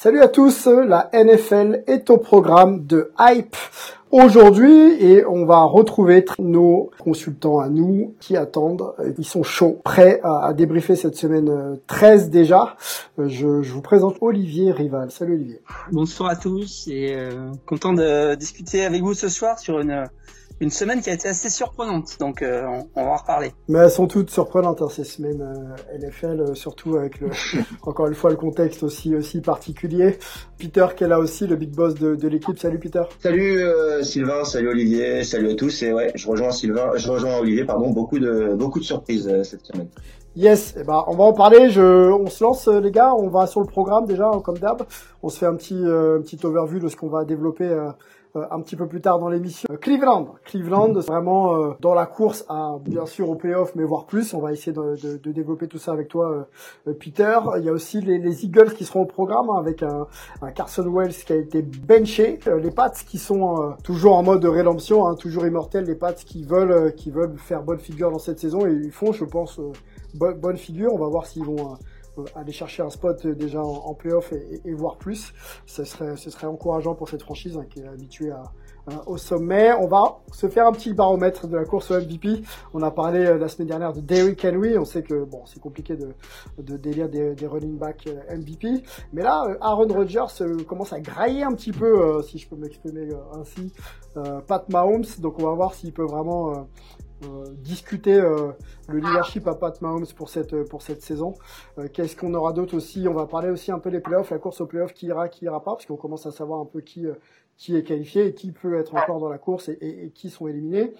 Salut à tous, la NFL est au programme de Hype aujourd'hui et on va retrouver nos consultants à nous qui attendent, ils sont chauds, prêts à, débriefer cette semaine 13 déjà. Je, je vous présente Olivier Rival. Salut Olivier. Bonsoir à tous et euh, content de discuter avec vous ce soir sur une une semaine qui a été assez surprenante, donc euh, on, va en reparler. Mais elles sont toutes surprenantes hein, ces semaines euh, NFL, euh, surtout avec le, encore une fois le contexte aussi aussi particulier. Peter qui est là aussi, le big boss de, de l'équipe? Salut Peter. Salut Sylvain, salut Olivier, salut à tous et ouais, je rejoins Sylvain, je rejoins Olivier, pardon, beaucoup de beaucoup de surprises cette semaine. Yes, eh ben, on va en parler. Je, on se lance les gars, on va sur le programme déjà comme d'hab. On se fait un petit un petit overview de ce qu'on va développer euh, un petit peu plus tard dans l'émission. Euh, Cleveland, Cleveland, vraiment euh, dans la course à bien sûr au playoff, mais voire plus. On va essayer de, de, de développer tout ça avec toi, Peter. Il y a aussi les, les, Eagles qui seront au programme hein, avec un, un, Carson Wells qui a été benché, les Pats qui sont toujours en mode rédemption, hein, toujours immortels, les Pats qui veulent qui veulent faire bonne figure dans cette saison et ils font, je pense, bonne figure. On va voir s'ils vont aller chercher un spot déjà en, playoff et, et, voir plus. Ce serait, ce serait encourageant pour cette franchise hein, qui est habituée au sommet. On va se faire un petit baromètre de la course au MVP. On a parlé euh, la semaine dernière de Derrick Henry. On sait que bon, c'est compliqué de, de délire des, des running back euh, MVP. Mais là, euh, Aaron Rodgers commence à grailler un petit peu, si je peux m'exprimer ainsi, Pat Mahomes. Donc on va voir s'il peut vraiment euh, discuter euh, le leadership à Pat Mahomes pour cette euh, pour cette saison. Qu'est-ce qu'on aura d'autre aussi? On va parler aussi un peu des playoffs, la course aux playoffs, qui ira, qui ira pas, parce qu'on commence à savoir un peu qui qui est qualifié et qui peut être encore dans la course et, et, qui sont éliminés.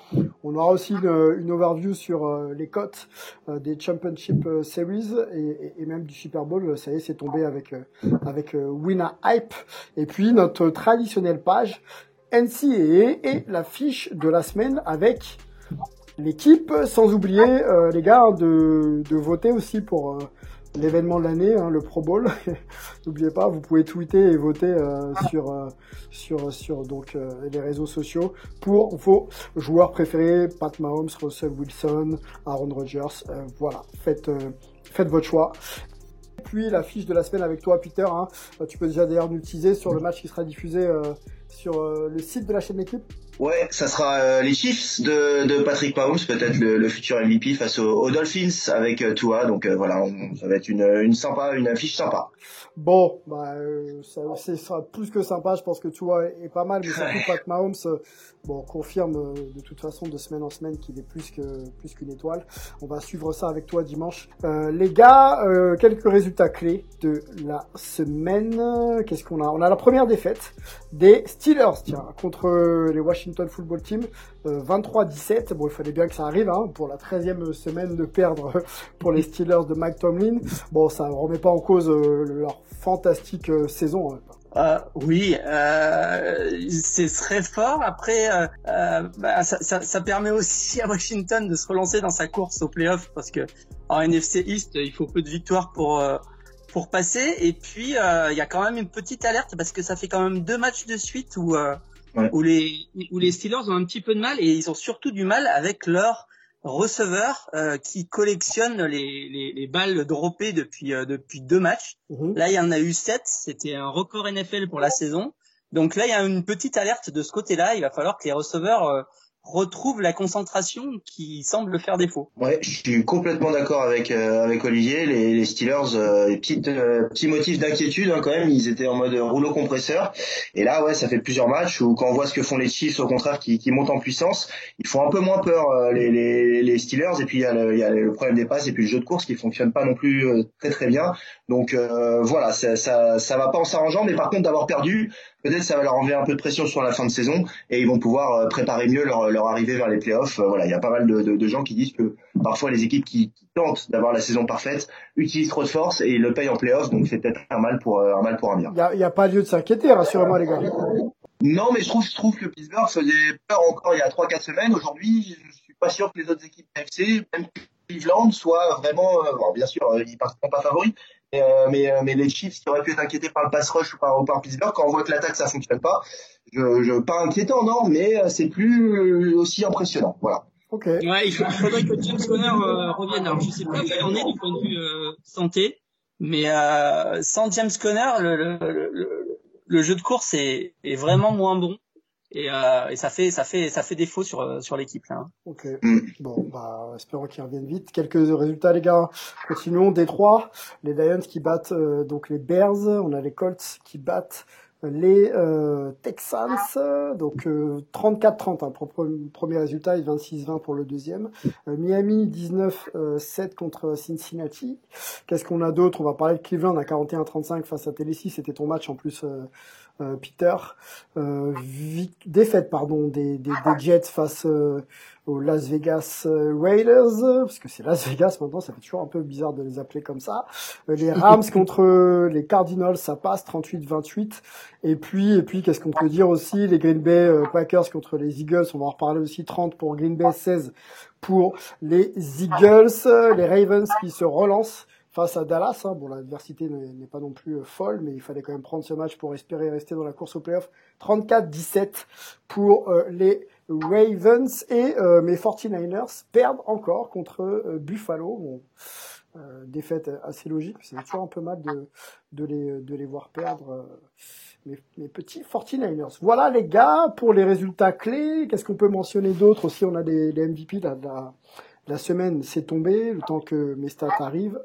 On aura aussi une, une overview sur les cotes des Championship Series et, et, même du Super Bowl. Ça y est, c'est tombé avec avec Winner Hype. Et puis notre traditionnelle page NCAA et la fiche de la semaine avec l'équipe, sans oublier euh, les gars de, de voter aussi pour euh, l'événement de l'année, hein, le Pro Bowl. N'oubliez pas, vous pouvez tweeter et voter euh, sur sur sur donc les réseaux sociaux pour vos joueurs préférés, Pat Mahomes, Russell Wilson, Aaron Rodgers. voilà, faites faites votre choix. Puis la fiche de la semaine avec toi, Peter. Hein, tu peux déjà d'ailleurs nous teaser sur le match qui sera diffusé sur le site de la chaîne d'équipe. Ouais, ça sera euh, les Chiefs de, de Patrick Mahomes, peut-être le, le, futur MVP face aux, Dolphins avec euh, Tua. Donc euh, voilà, ça va être une, une sympa, une affiche sympa. Bon, bah, ça, sera plus que sympa. Je pense que Tua est pas mal, mais surtout Pat Mahomes, bon, confirme de toute façon de semaine en semaine qu'il est plus que plus qu'une étoile. On va suivre ça avec toi dimanche. les gars, quelques résultats clés de la semaine. Qu'est-ce qu'on a? On a la première défaite des Steelers, tiens, contre les Washington Football Team, 23-17. Euh, bon, il fallait bien que ça arrive hein, pour la 13e semaine de perdre pour les Steelers de Mike Tomlin. Bon, ça remet pas en cause euh, leur fantastique euh, saison. Hein. Oui, c'est très fort. Après, bah, ça, permet aussi à Washington de se relancer dans sa course au playoff parce que en NFC East, il faut peu de victoires pour pour passer. Et puis, il y a quand même une petite alerte parce que ça fait quand même deux matchs de suite où où les où les Steelers ont un petit peu de mal et ils ont surtout du mal avec leur receveur euh, qui collectionne les, les, les, balles droppées depuis euh, depuis deux matchs. Mhm. Là, il y en a eu sept. C'était un record NFL pour la saison. Donc là, il y a une petite alerte de ce côté-là. Il va falloir que les receveurs euh, retrouve la concentration qui semble faire défaut. Ouais, je suis complètement d'accord avec euh, avec Olivier. Les, les Steelers, euh, petites euh, petits motifs d'inquiétude hein, quand même. Ils étaient en mode rouleau compresseur. Et là, ouais, ça fait plusieurs matchs où quand on voit ce que font les Chiefs, au contraire, qui, qui montent en puissance, ils font un peu moins peur les, les, les Steelers. Et puis il y, a le, il y a le problème des passes et puis le jeu de course qui fonctionne pas non plus très très bien. Donc voilà, ça, ça ça va pas en s'arrangeant. Mais par contre, d'avoir perdu, peut-être ça va leur enlever un peu de pression sur la fin de saison et ils vont pouvoir préparer mieux leur, leur arrivée vers les playoffs. Voilà, il y a pas mal de, de, de gens qui disent que parfois les équipes qui, tentent d'avoir la saison parfaite utilisent trop de force et le payent en playoffs, donc c'est peut-être un mal pour un mal pour un bien. Il n'y a, a, pas lieu de s'inquiéter, rassurez-moi les gars. Non, mais je trouve, je trouve que Pittsburgh faisait peur encore il y a 3-4 semaines. Aujourd'hui, je suis pas sûr que les autres équipes FC, même Cleveland, soient vraiment, bon, bien sûr, ils ne sont pas favoris, mais, mais, mais, les Chiefs qui auraient pu être inquiétés par le pass rush ou par, par Pittsburgh, quand on voit que l'attaque ça fonctionne pas, je, je pas inquiétant non, mais c'est plus aussi impressionnant. Voilà. Okay. Ouais, il, faudrait que James Conner euh, revienne. Alors, je sais pas où il en est du point de vue euh, santé, mais euh, sans James Conner, le, le, le, le, jeu de course est, est vraiment moins bon. Et, et, ça fait ça fait ça fait défaut sur sur l'équipe là. Hein. Ok. Bon bah espérons qu'il revienne vite. Quelques résultats les gars. Continuons. Détroit, les Lions qui battent donc les Bears. On a les Colts qui battent les euh, Texans, donc 34-30 hein, pour le premier résultat et 26-20 pour le deuxième. Euh, Miami 19-7 contre Cincinnati. Qu'est-ce qu'on a d'autre? On va parler de Cleveland à 41-35 face à Tennessee. C'était ton match en plus, euh, Peter. défaite pardon des, des, des Jets face aux Las Vegas euh, Raiders, parce que c'est Las Vegas maintenant, ça fait toujours un peu bizarre de les appeler comme ça. Euh, les Rams contre les Cardinals, ça passe 38-28. Et puis, et puis, qu'est-ce qu'on peut dire aussi? Les Green Bay euh, Packers contre les Eagles, on va en reparler aussi 30 pour Green Bay, 16 pour les Eagles. Les Ravens qui se relancent face à Dallas. Hein. Bon, l'adversité n'est pas non plus folle, mais il fallait quand même prendre ce match pour espérer rester dans la course au playoff. 34-17 pour les Ravens et euh, mes 49ers perdent encore contre euh, Buffalo. Bon, euh, défaite assez logique, c'est toujours un peu mal de, les, de les voir perdre. Mes, petits 49ers. Voilà les gars pour les résultats clés. Qu'est-ce qu'on peut mentionner d'autre aussi On a des, MVP. La, la, la semaine s'est tombée, le temps que mes stats arrivent.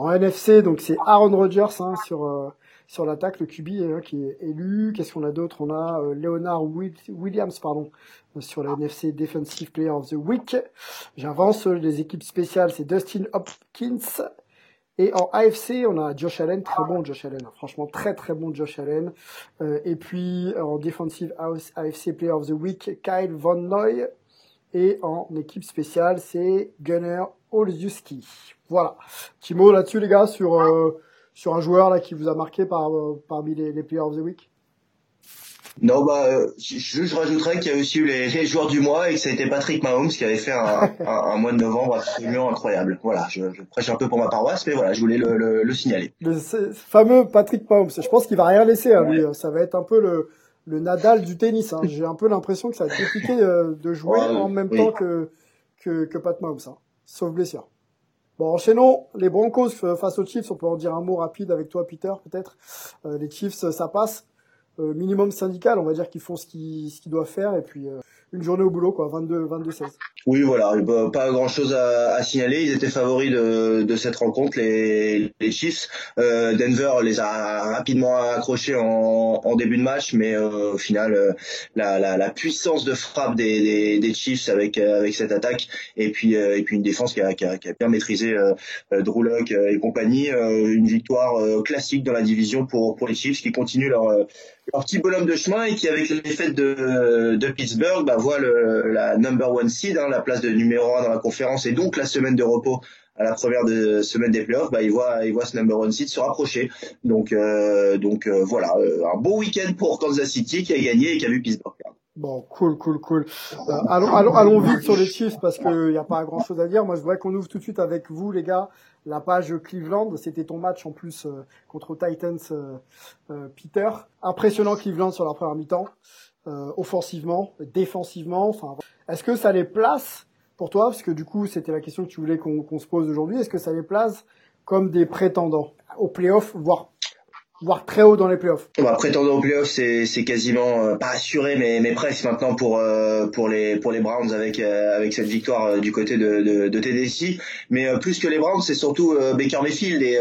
En NFC, donc c'est Aaron Rodgers hein, sur sur l'attaque, le QB hein, qui est élu. Qu'est-ce qu'on a d'autre? On a euh, Leonard Williams, pardon, sur la NFC Defensive Player of the Week. J'avance. Les équipes spéciales, c'est Dustin Hopkins. Et en AFC, on a Josh Allen, très bon Josh Allen, franchement très très bon Josh Allen. Euh, et puis en Defensive AFC Player of the Week, Kyle Von Noy. Et en équipe spéciale, c'est Gunnar Olszewski. Voilà. Petit mot là-dessus les gars sur euh, sur un joueur là qui vous a marqué par, euh, parmi les, les Players of the Week? Non, bah, je, je rajouterais qu'il y a aussi eu les, les, joueurs du mois et que ça a été Patrick Mahomes qui avait fait un, un, un mois de novembre absolument incroyable. Voilà, je, je, prêche un peu pour ma paroisse, mais voilà, je voulais le, le, le signaler. Le fameux Patrick Mahomes, je pense qu'il va rien laisser à lui. Ça va être un peu le, le Nadal du tennis. Hein. J'ai un peu l'impression que ça va être compliqué euh, de jouer en même temps que, que, que Pat Mahomes, hein. sauf blessure. Bon, enchaînons les Broncos face aux Chiefs. On peut en dire un mot rapide avec toi, Peter, peut-être. Euh, les Chiefs, ça passe. Euh, minimum syndical, on va dire qu'ils font ce qu'ils doivent faire. Et puis, euh, une journée au boulot, quoi, 22, 22 16. Oui, voilà, pas grand chose à, à, signaler. Ils étaient favoris de, de cette rencontre, les, les Chiefs. Euh, Denver les a rapidement accrochés en, en début de match, mais euh, au final, euh, la, la, la, puissance de frappe des, des, des, Chiefs avec avec cette attaque, et puis euh, et puis une défense qui a, qui a, qui a bien maîtrisé Drew et compagnie, une victoire classique dans la division pour pour les Chiefs qui continuent leur leur petit bonhomme de chemin et qui avec les fêtes de, de Pittsburgh bah, voit le, la number one seed, hein, la place de numéro un dans la conférence et donc la semaine de repos à la première de, semaine des playoffs, bah, il voit, il voit ce number one seed se rapprocher. Donc, euh, donc euh, voilà, euh, un beau week-end pour Kansas City qui a gagné et qui a vu Pittsburgh. Bon, cool, cool, cool. Allons, allons, vite sur les Chiefs parce qu'il n'y a pas grand chose à dire. Moi, je voudrais qu'on ouvre tout de suite avec vous, les gars, la page Cleveland. C'était ton match en plus contre Titans, Peter. Impressionnant Cleveland sur la première mi-temps, offensivement, défensivement. Enfin, est-ce que ça les place pour toi? Parce que du coup, c'était la question que tu voulais qu'on se pose aujourd'hui. Est-ce que ça les place comme des prétendants au playoff, voire voire très haut dans les playoffs. Bah, prétendant aux playoffs, c'est c'est quasiment euh, pas assuré, mais mais presque maintenant pour euh, pour les pour les Browns avec euh, avec cette victoire du côté de de, de Tennessee. Mais plus que les Browns, c'est surtout Baker Mayfield et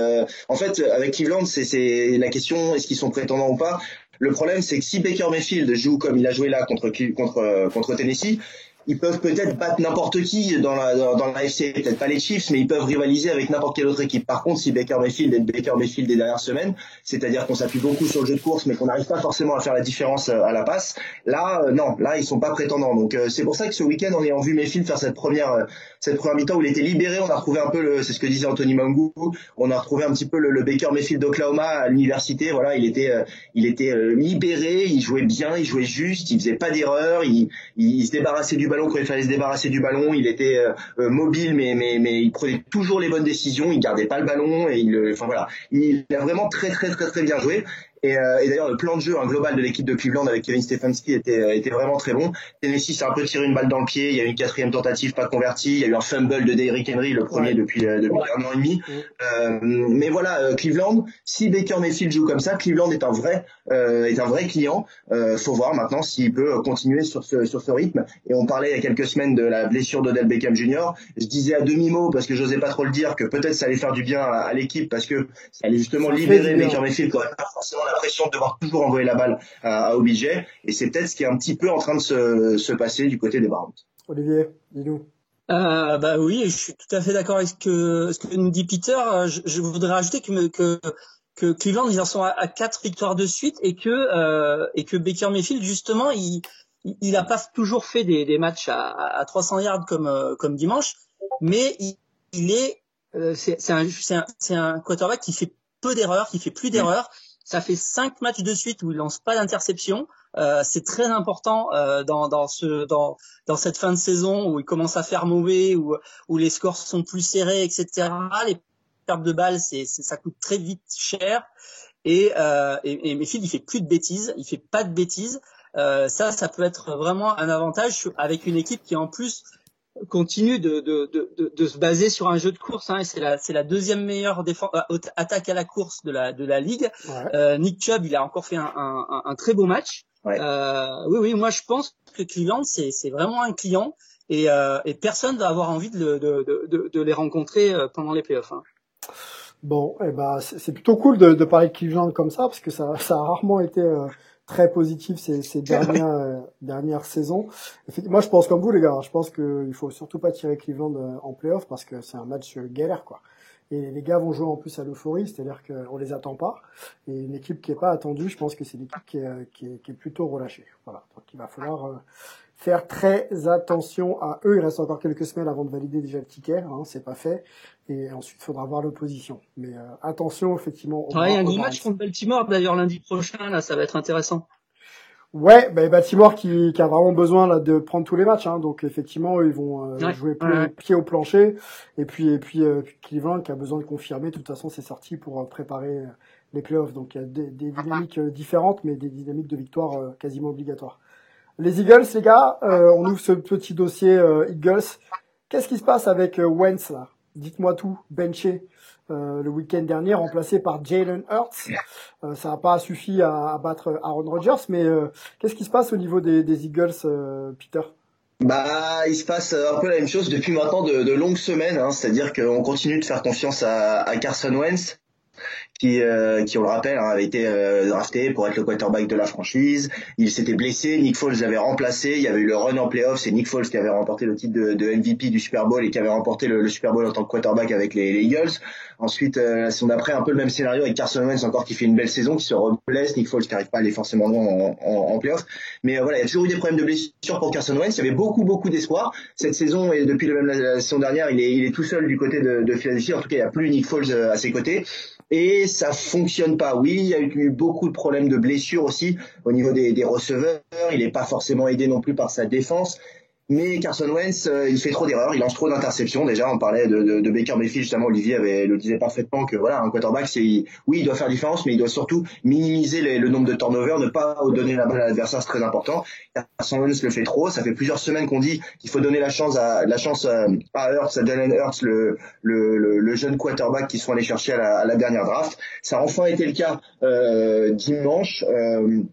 en fait avec Cleveland, c'est c'est la question est-ce qu'ils sont prétendants ou pas? Le problème, c'est que si Baker Mayfield joue comme il a joué là contre contre contre Tennessee, ils peuvent peut-être battre n'importe qui dans la dans, la FC, peut-être pas les Chiefs, mais ils peuvent rivaliser avec n'importe quelle autre équipe. Par contre, si Baker Mayfield est Baker Mayfield des dernières semaines, c'est-à-dire qu'on s'appuie beaucoup sur le jeu de course, mais qu'on n'arrive pas forcément à faire la différence euh, à la passe, là, euh, non, là, ils sont pas prétendants. Donc euh, c'est pour ça que ce week-end, on ayant vu Mayfield faire cette première cette première mi-temps où il était libéré, on a retrouvé un peu le, c'est ce que disait Anthony Mangou, on a retrouvé un petit peu le, Baker Mayfield d'Oklahoma à l'université. Voilà, il était il était libéré, il jouait bien, il jouait juste, il faisait pas d'erreur, il, il, se débarrassait du ballon quand il fallait se débarrasser du ballon, il était euh, euh, mobile, mais, mais, mais il prenait toujours les bonnes décisions, il gardait pas le ballon et il, enfin voilà, il a vraiment très très très très bien joué. Et, euh, et d'ailleurs, le plan de jeu un global de l'équipe de Cleveland avec Kevin Stefanski était, euh, était vraiment très bon. Tennessee s'est un peu tiré une balle dans le pied. Il y a eu une quatrième tentative pas convertie. Il y a eu un fumble de Derrick Henry, le premier depuis, euh, depuis un an et demi. Euh, mais voilà, Cleveland, si Baker Mayfield joue comme ça, Cleveland est un vrai, est un vrai client. Euh, faut voir maintenant s'il peut continuer sur ce, sur ce rythme. Et on parlait il y a quelques semaines de la blessure d'Odell Beckham Jr. Je disais à demi-mot, parce que j'osais pas trop le dire, que peut-être ça allait faire du bien à, l'équipe parce que ça allait justement libérer Baker Mayfield quand même pas forcément l'impression de devoir toujours envoyer la balle à, à OBJ. Et c'est peut-être ce qui est un petit peu en train de se, se passer du côté des Browns. Olivier, dis-nous. Euh, bah oui, je suis tout à fait d'accord avec ce que, ce que nous dit Peter. Je, je voudrais rajouter que, que, que Cleveland ils en sont à, quatre victoires de suite et que euh, et que Baker Mayfield justement il il a pas toujours fait des, des matchs à, à 300 yards comme euh, comme dimanche, mais il, il est euh, c'est un c'est un, un quarterback qui fait peu d'erreurs, qui fait plus d'erreurs ça fait cinq matchs de suite où il lance pas d'interception. Euh, c'est très important euh, dans, dans, ce, dans, dans cette fin de saison où il commence à faire mauvais, où, où les scores sont plus serrés, etc. Les pertes de balles, ça coûte très vite cher. Et, euh, et, et il fait plus de bêtises, il fait pas de bêtises. Euh, ça, ça peut être vraiment un avantage avec une équipe qui en plus continue de, de, de, de, se baser sur un jeu de course. Hein, c'est la, c'est la deuxième meilleure défense, euh, attaque à la course de la, de la ligue. Euh, Nick Chubb, il a encore fait un, un, un très beau match. Euh, oui, oui, moi je pense que Cleveland, c'est, c'est vraiment un client et, euh, et personne va avoir envie de, de, de, de les rencontrer euh, pendant les playoffs. Hein. Bon, eh ben, c'est, plutôt cool de, de parler de Cleveland comme ça parce que ça, ça a rarement été très positif ces, ces dernières euh, dernières saisons. Moi, je pense comme vous les gars. Je pense qu'il faut surtout pas tirer Cleveland euh, en playoff parce que c'est un match euh, galère quoi. Et les gars vont jouer en plus à l'euphorie, c'est-à-dire qu'on les attend pas. Et une équipe qui est pas attendue, je pense que c'est une équipe qui est, qui est, qui est plutôt relâchée. Voilà. Donc il va falloir faire très attention à eux. Il reste encore quelques semaines avant de valider déjà le ticket, hein, c'est pas fait. Et ensuite, il faudra voir l'opposition. Mais euh, attention, effectivement. Ouais, il y a un gros match contre Baltimore d'ailleurs lundi prochain, là, ça va être intéressant. Ouais, bah, Baltimore qui, qui a vraiment besoin là de prendre tous les matchs, hein, donc effectivement ils vont euh, jouer pied au plancher, et puis et puis euh, Cleveland qui a besoin de confirmer. De toute façon, c'est sorti pour préparer les playoffs, donc il y a des, des dynamiques différentes, mais des dynamiques de victoire quasiment obligatoires. Les Eagles, les gars, euh, on ouvre ce petit dossier euh, Eagles. Qu'est-ce qui se passe avec euh, Wentz là? Dites-moi tout, benché le week-end dernier, remplacé par Jalen Hurts. ça n'a pas suffi à, battre Aaron Rodgers, mais qu'est-ce qui se passe au niveau des, Eagles, Peter? Bah, il se passe un peu la même chose depuis maintenant de, longues semaines, hein. c'est-à-dire qu'on continue de faire confiance à, à Carson Wentz qui, euh, qui on le rappelle, hein, avait été euh, drafté pour être le quarterback de la franchise. Il s'était blessé, Nick Foles l'avait remplacé. Il y avait eu le run en playoff, c'est Nick Foles qui avait remporté le titre de, MVP du Super Bowl et qui avait remporté le, Super Bowl en tant que quarterback avec les, les Eagles. Ensuite, euh, on après un peu le même scénario avec Carson Wentz encore qui fait une belle saison, qui se reblesse, Nick Foles qui n'arrive pas à aller forcément loin en, en, playoff. Mais euh, voilà, il y a toujours eu des problèmes de blessure pour Carson Wentz. Il y avait beaucoup beaucoup d'espoir cette saison et depuis le même la, saison dernière, il est, tout seul du côté de, de Philadelphie. En tout cas, il n'y a plus Nick Foles à ses côtés et ça fonctionne pas. Oui, il y a eu beaucoup de problèmes de blessures aussi au niveau des, des receveurs. Il n'est pas forcément aidé non plus par sa défense. Mais Carson Wentz, euh, il fait trop d'erreurs, il lance trop d'interceptions. Déjà, on parlait de, de, de, Baker Mayfield justement. Olivier avait le disait parfaitement que voilà, un quarterback, oui, il doit faire différence, mais il doit surtout minimiser les, le nombre de turnovers, ne pas donner la balle à l'adversaire, c'est très important. Carson Wentz le fait trop. Ça fait plusieurs semaines qu'on dit qu'il faut donner la chance à la chance à, à Hurts, à Jalen Hurts, le, le, le, jeune quarterback qui sont allés chercher à la, à la, dernière draft. Ça a enfin été le cas euh, dimanche. Euh, euh,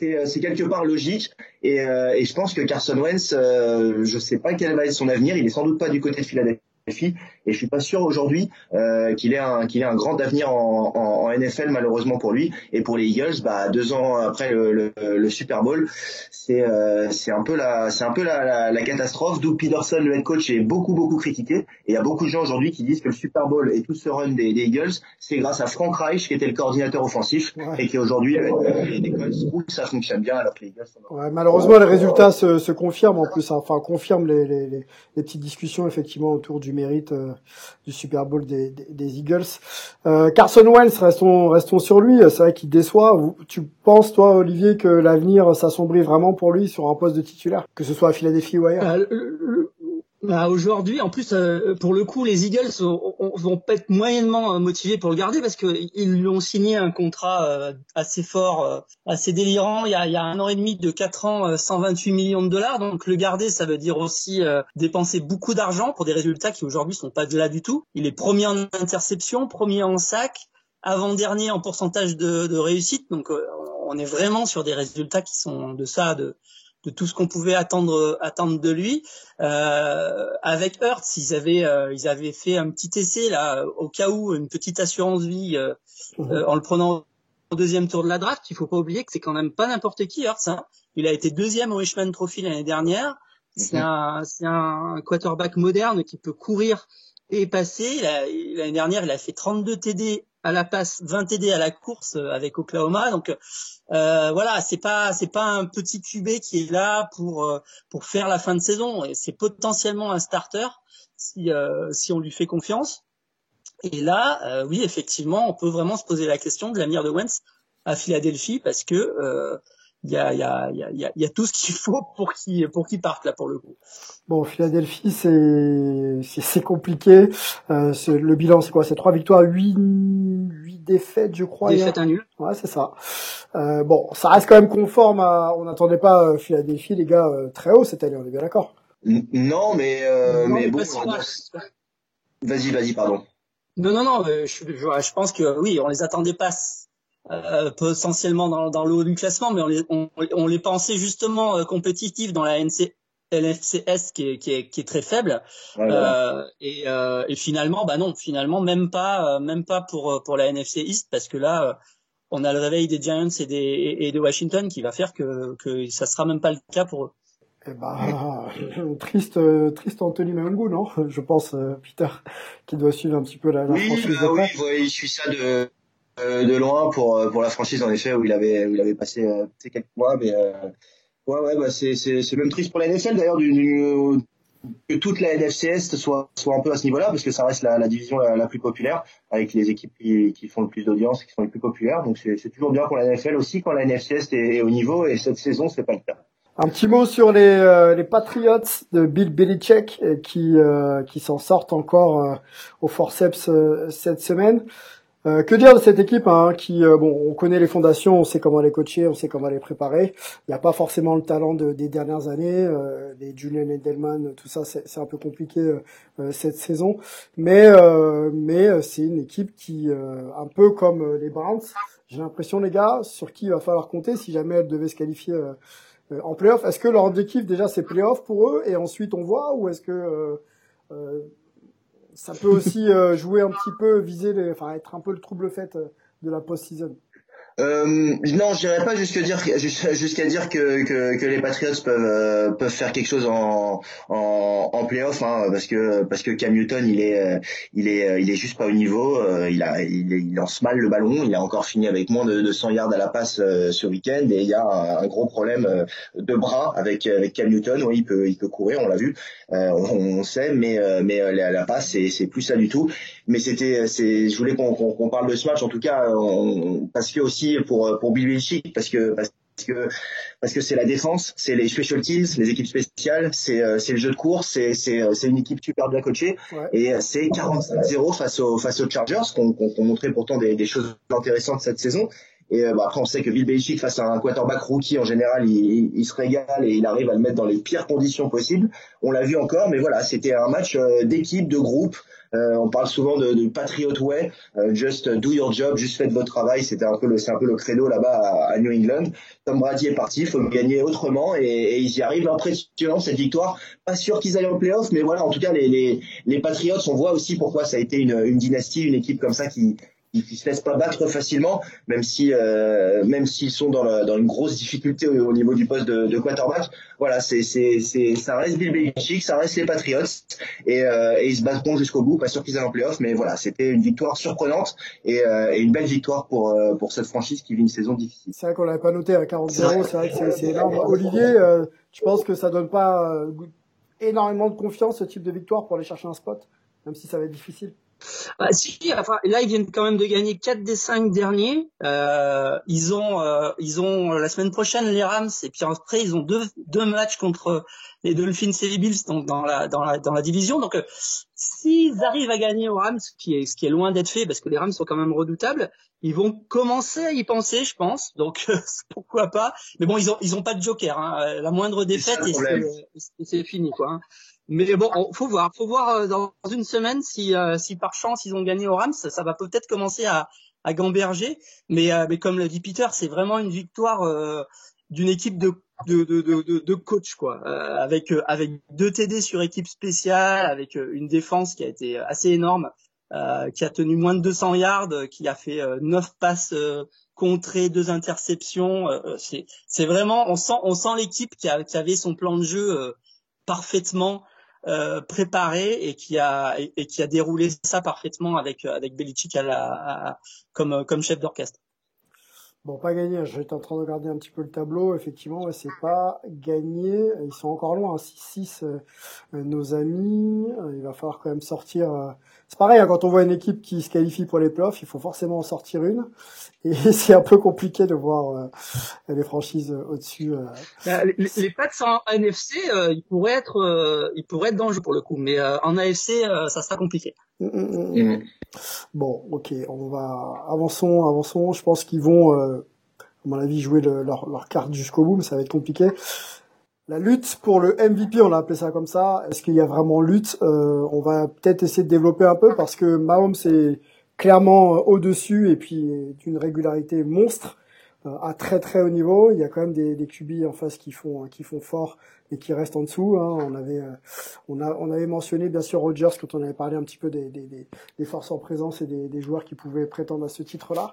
c'est quelque part logique. Et, euh, et, je pense que Carson Wentz, euh, je sais pas quel va être son avenir. Il est sans doute pas du côté de Philadelphie et je suis pas sûr aujourd'hui euh, qu'il ait un qu'il ait un grand avenir en, en, en, NFL malheureusement pour lui et pour les Eagles. Bah deux ans après le, le, le Super Bowl, c'est euh, c'est un peu la c'est un peu la, la, la, catastrophe. Doug Peterson, le head coach, est beaucoup beaucoup critiqué et il y a beaucoup de gens aujourd'hui qui disent que le Super Bowl et tout ce run des, des Eagles, c'est grâce à Frank Reich qui était le coordinateur offensif et qui aujourd'hui avec les Colts où ça fonctionne bien alors que les Eagles. Sont... Ouais, malheureusement les résultats se, se confirment en plus, hein. enfin confirment les, les, les, les petites discussions effectivement autour du mérite euh, du Super Bowl des, des, Eagles. Euh, Carson Wentz, restons, restons sur lui. C'est vrai qu'il déçoit. Tu penses, toi, Olivier, que l'avenir s'assombrit vraiment pour lui sur un poste de titulaire, que ce soit à Philadelphie ou ailleurs? Euh, bah, aujourd'hui, en plus, euh, pour le coup, les Eagles vont être moyennement euh, motivés pour le garder parce qu'ils lui ont signé un contrat euh, assez fort, assez délirant. Il y, a, il y a un an et demi de 4 ans, 128 millions de dollars. Donc le garder, ça veut dire aussi dépenser beaucoup d'argent pour des résultats qui aujourd'hui sont pas de là du tout. Il est premier en interception, premier en sac, avant-dernier en pourcentage de, de réussite. Donc on est vraiment sur des résultats qui sont de ça, de de tout ce qu'on pouvait attendre attendre de lui. Euh, avec Hertz, ils avaient euh, ils avaient fait un petit essai là au cas où une petite assurance vie euh, mhm. euh, en le prenant au deuxième tour de la draft. Il faut pas oublier que c'est quand même pas n'importe qui Hertz. Hein. Il a été deuxième au Richmond Trophy l'année dernière. C'est mhm. un c'est un quarterback moderne qui peut courir et passer. L'année dernière, il a fait 32 TD à la passe, 20 TD à la course avec Oklahoma. Donc euh, voilà, c'est pas c'est pas un petit QB qui est là pour euh, pour faire la fin de saison. C'est potentiellement un starter si euh, si on lui fait confiance. Et là, euh, oui, effectivement, on peut vraiment se poser la question de l'avenir de Wentz à Philadelphie parce que il y a, y, a, y, a, y a tout ce qu'il faut pour qu'il pour qu'il parte là pour le coup. Bon, Philadelphie, c'est c'est compliqué. Euh, le bilan, c'est quoi? C'est trois victoires, huit huit défaites, je crois. Défaites un nul. Ouais, c'est ça. Euh, bon, ça reste quand même conforme à. On n'attendait pas euh, Philadelphie, les gars, euh, très haut cette année. On est bien d'accord. Non, mais euh, mais, bon. Vas-y, vas-y, pardon. Non, non, non. Je, je, je, pense que oui, on les attendait pas euh, potentiellement dans, dans, le haut du classement, mais on les, on, on les pensait justement euh, compétitifs dans la NC, LFCS qui est, qui est, qui est très faible. Euh, et, euh, et, finalement, bah non, finalement même pas, euh, même pas pour pour la NFC East parce que là, on a le réveil des Giants et des et de Washington qui va faire que que ça sera même pas le cas pour eux. Eh ben, triste, triste Anthony Mangou, non? Je pense, Peter, qui doit suivre un petit peu la, la oui, franchise bah, oui, oui, il suit ça de de loin pour euh, pour la franchise en effet où il avait où il avait passé euh, quelques mois mais ouais ouais bah c'est c'est même triste pour la NFL d'ailleurs que toute la NFCS soit soit un peu à ce niveau-là parce que ça reste la, division la, plus populaire avec les équipes qui, font le plus d'audience qui sont les plus populaires donc c'est toujours bien pour la NFL aussi quand la NFCS est, est au niveau et cette saison c'est pas le cas. Un petit mot sur les, les Patriots de Bill Belichick qui, qui s'en sortent encore au forceps cette semaine. Euh, que dire de cette équipe hein, qui, euh, bon, on connaît les fondations, on sait comment les coacher, on sait comment les préparer. Il n'y a pas forcément le talent de, des dernières années. Euh, les Julian Edelman, tout ça, c'est un peu compliqué euh, cette saison. Mais, mais c'est une équipe qui, un peu comme les Browns, j'ai l'impression, les gars, sur qui il va falloir compter si jamais elle devait se qualifier en playoff. Est-ce que leur objectif déjà c'est playoff pour eux et ensuite on voit, ou est-ce que ça peut aussi euh, jouer un petit peu, viser, les, enfin être un peu le trouble fait euh, de la post-season. Euh, non, je dirais pas jusqu'à dire jusqu'à dire que, que, que, les Patriots peuvent euh, peuvent faire quelque chose en en, en playoff hein, parce que parce que Cam Newton il est euh, il est euh, il est juste pas au niveau. il a il, lance mal le ballon. Il a encore fini avec moins de, de 100 yards à la passe ce week-end et il y a un, gros problème de bras avec avec Cam Newton. Oui, il peut il peut courir, on l'a vu, on, on, sait, mais mais la, la passe c'est c'est plus ça du tout. Mais c'était c'est je voulais qu'on qu'on parle de ce match en tout cas parce que aussi pour pour Bill Belichick parce que parce que parce que c'est la défense, c'est les special teams, les équipes spéciales, c'est euh, c'est le jeu de course, c'est c'est euh, c'est une équipe super bien coachée et c'est 45-0 face aux face aux Chargers qu'on qu'on montré pourtant des, des choses intéressantes cette saison. Et bah, après, on sait que Belichick, face à un quarterback rookie, en général, il, il, se régale et il arrive à le mettre dans les pires conditions possibles. On l'a vu encore, mais voilà, c'était un match d'équipe, de groupe. Euh, on parle souvent de, de Patriot Way, euh, just do your job, juste faites votre travail. C'était un peu le, c'est un peu le credo là-bas à, New England. Tom Brady est parti, il faut gagner autrement et, et ils y arrivent. Impressionnant cette victoire. Pas sûr qu'ils aillent en playoff, mais voilà, en tout cas les, les, les Patriots, on voit aussi pourquoi ça a été une, une dynastie, une équipe comme ça qui ils, ne se laissent pas battre facilement, même si euh, même s'ils sont dans, la, dans une grosse difficulté au, niveau du poste de, de quarterback. Voilà, c'est c'est c'est ça reste Bill Belichick, ça reste les Patriots et, euh, et ils se battront jusqu'au bout. Pas sûr qu'ils aient en playoff, mais voilà, c'était une victoire surprenante et, euh, et, une belle victoire pour euh, pour cette franchise qui vit une saison difficile. C'est vrai qu'on l'avait pas noté à 40-0, c'est vrai que c'est énorme. Olivier, euh, je pense que ça donne pas euh, énormément de confiance ce type de victoire pour aller chercher un spot, même si ça va être difficile? Bah, si, enfin, là ils viennent quand même de gagner 4 des 5 derniers. Euh, ils ont, euh, ils ont la semaine prochaine les Rams et puis après ils ont deux, deux matchs contre les Dolphins et les Bills donc dans la dans la dans la division. Donc euh, s'ils arrivent à gagner aux Rams, ce qui est ce qui est loin d'être fait parce que les Rams sont quand même redoutables, ils vont commencer à y penser, je pense. Donc pourquoi pas. Mais bon, ils ont ils ont pas de joker. Hein. La moindre défaite c'est fini quoi. Hein. Mais bon, faut voir, faut voir euh, dans une semaine si, euh, si par chance ils ont gagné au Rams, ça va peut-être commencer à, à gamberger. Mais, euh, mais comme le dit Peter, c'est vraiment une victoire d'une équipe de de, de, de, de coach quoi, avec avec deux TD sur équipe spéciale, avec une défense qui a été assez énorme, qui a tenu moins de 200 yards, qui a fait neuf passes contrées, deux interceptions. c'est c'est vraiment, on sent on sent l'équipe qui, qui avait son plan de jeu parfaitement euh, préparé et qui a et, qui a déroulé ça parfaitement avec avec Belichick à la, comme comme chef d'orchestre. Bon, pas gagné. J'étais en train de regarder un petit peu le tableau. Effectivement, c'est pas gagné. Ils sont encore loin. 6-6, hein. euh, nos amis. Euh, il va falloir quand même sortir. Euh, c'est pareil, hein, quand on voit une équipe qui se qualifie pour les playoffs, il faut forcément en sortir une. Et c'est un peu compliqué de voir les franchises au-dessus. Bah, les, les Pats en NFC, ils pourraient être, ils pourraient être dangereux pour le coup. Mais en AFC, ça sera compliqué. Mm, mm, mm, bon, ok, on va avançons, avançons. Je pense qu'ils vont, euh, à mon avis, jouer leur, leur carte jusqu'au bout, mais ça va être compliqué. La lutte pour le MVP, on l'a appelé ça comme ça. Est-ce qu'il y a vraiment lutte? Euh, On va peut-être essayer de développer un peu parce que Mahomes est clairement euh, au-dessus et puis d'une régularité monstre à très très haut niveau. Il y a quand même des, des QB en face qui font qui font fort et qui restent en dessous. Hein. On avait on a avait mentionné bien sûr Rogers quand on avait parlé un petit peu des forces en présence et des, des joueurs qui pouvaient prétendre à ce titre-là.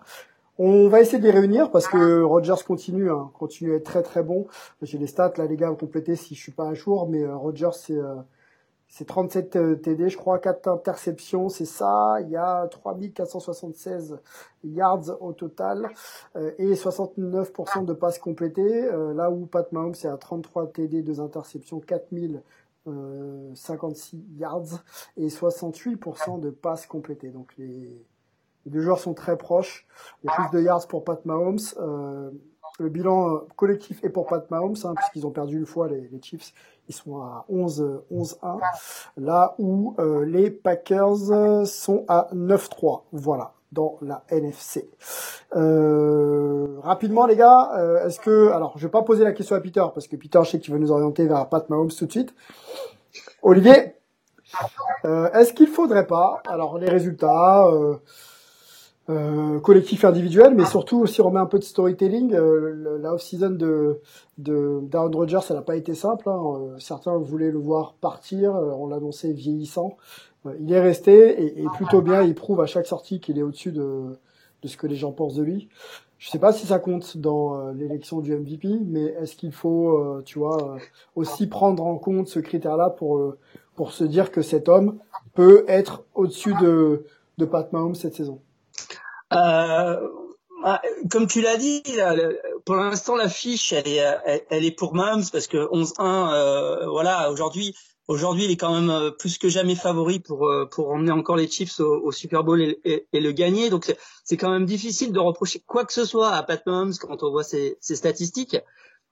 On va essayer de les réunir parce que Rogers continue, hein, continue à être très très bon. J'ai les stats là les gars, vous complétez si je suis pas à jour, mais Rogers c'est c'est 37 euh, TD, je crois, 4 interceptions, c'est ça. Il y a 3476 yards au total euh, et 69% de passes complétées. Euh, là où Pat Mahomes c'est à 33 TD, 2 interceptions, 4056 yards et 68% de passes complétées. Donc les, les, deux joueurs sont très proches. Il y a plus de yards pour Pat Mahomes. le bilan collectif est pour Pat Mahomes, hein, puisqu'ils ont perdu une fois les, Chiefs ils sont à 11 11 1 là où euh, les Packers sont à 9-3 voilà dans la NFC. Euh, rapidement les gars, euh, est-ce que alors je vais pas poser la question à Peter parce que Peter je sais qu'il veut nous orienter vers Pat Mahomes tout de suite. Olivier, euh, est-ce qu'il faudrait pas alors les résultats euh, collectif individuel, mais surtout aussi on met un peu de storytelling. Euh, la off-season de, de d'Aaron Rodgers, ça n'a pas été simple. Hein. Euh, certains voulaient le voir partir, on l'annonçait vieillissant. il est resté et, et, plutôt bien. Il prouve à chaque sortie qu'il est au-dessus de, de ce que les gens pensent de lui. Je sais pas si ça compte dans l'élection du MVP, mais est-ce qu'il faut, tu vois, aussi prendre en compte ce critère-là pour pour se dire que cet homme peut être au-dessus de de Pat Mahomes cette saison? Euh, ah, comme tu l'as dit, pour l'instant la fiche elle est, elle, est pour Mahomes parce que 11-1, euh, voilà, aujourd'hui Aujourd'hui, il est quand même euh, plus que jamais favori pour euh, pour emmener encore les Chiefs au, Super Bowl et, le gagner. Donc c'est quand même difficile de reprocher quoi que ce soit à Pat Mahomes quand on voit ses, statistiques.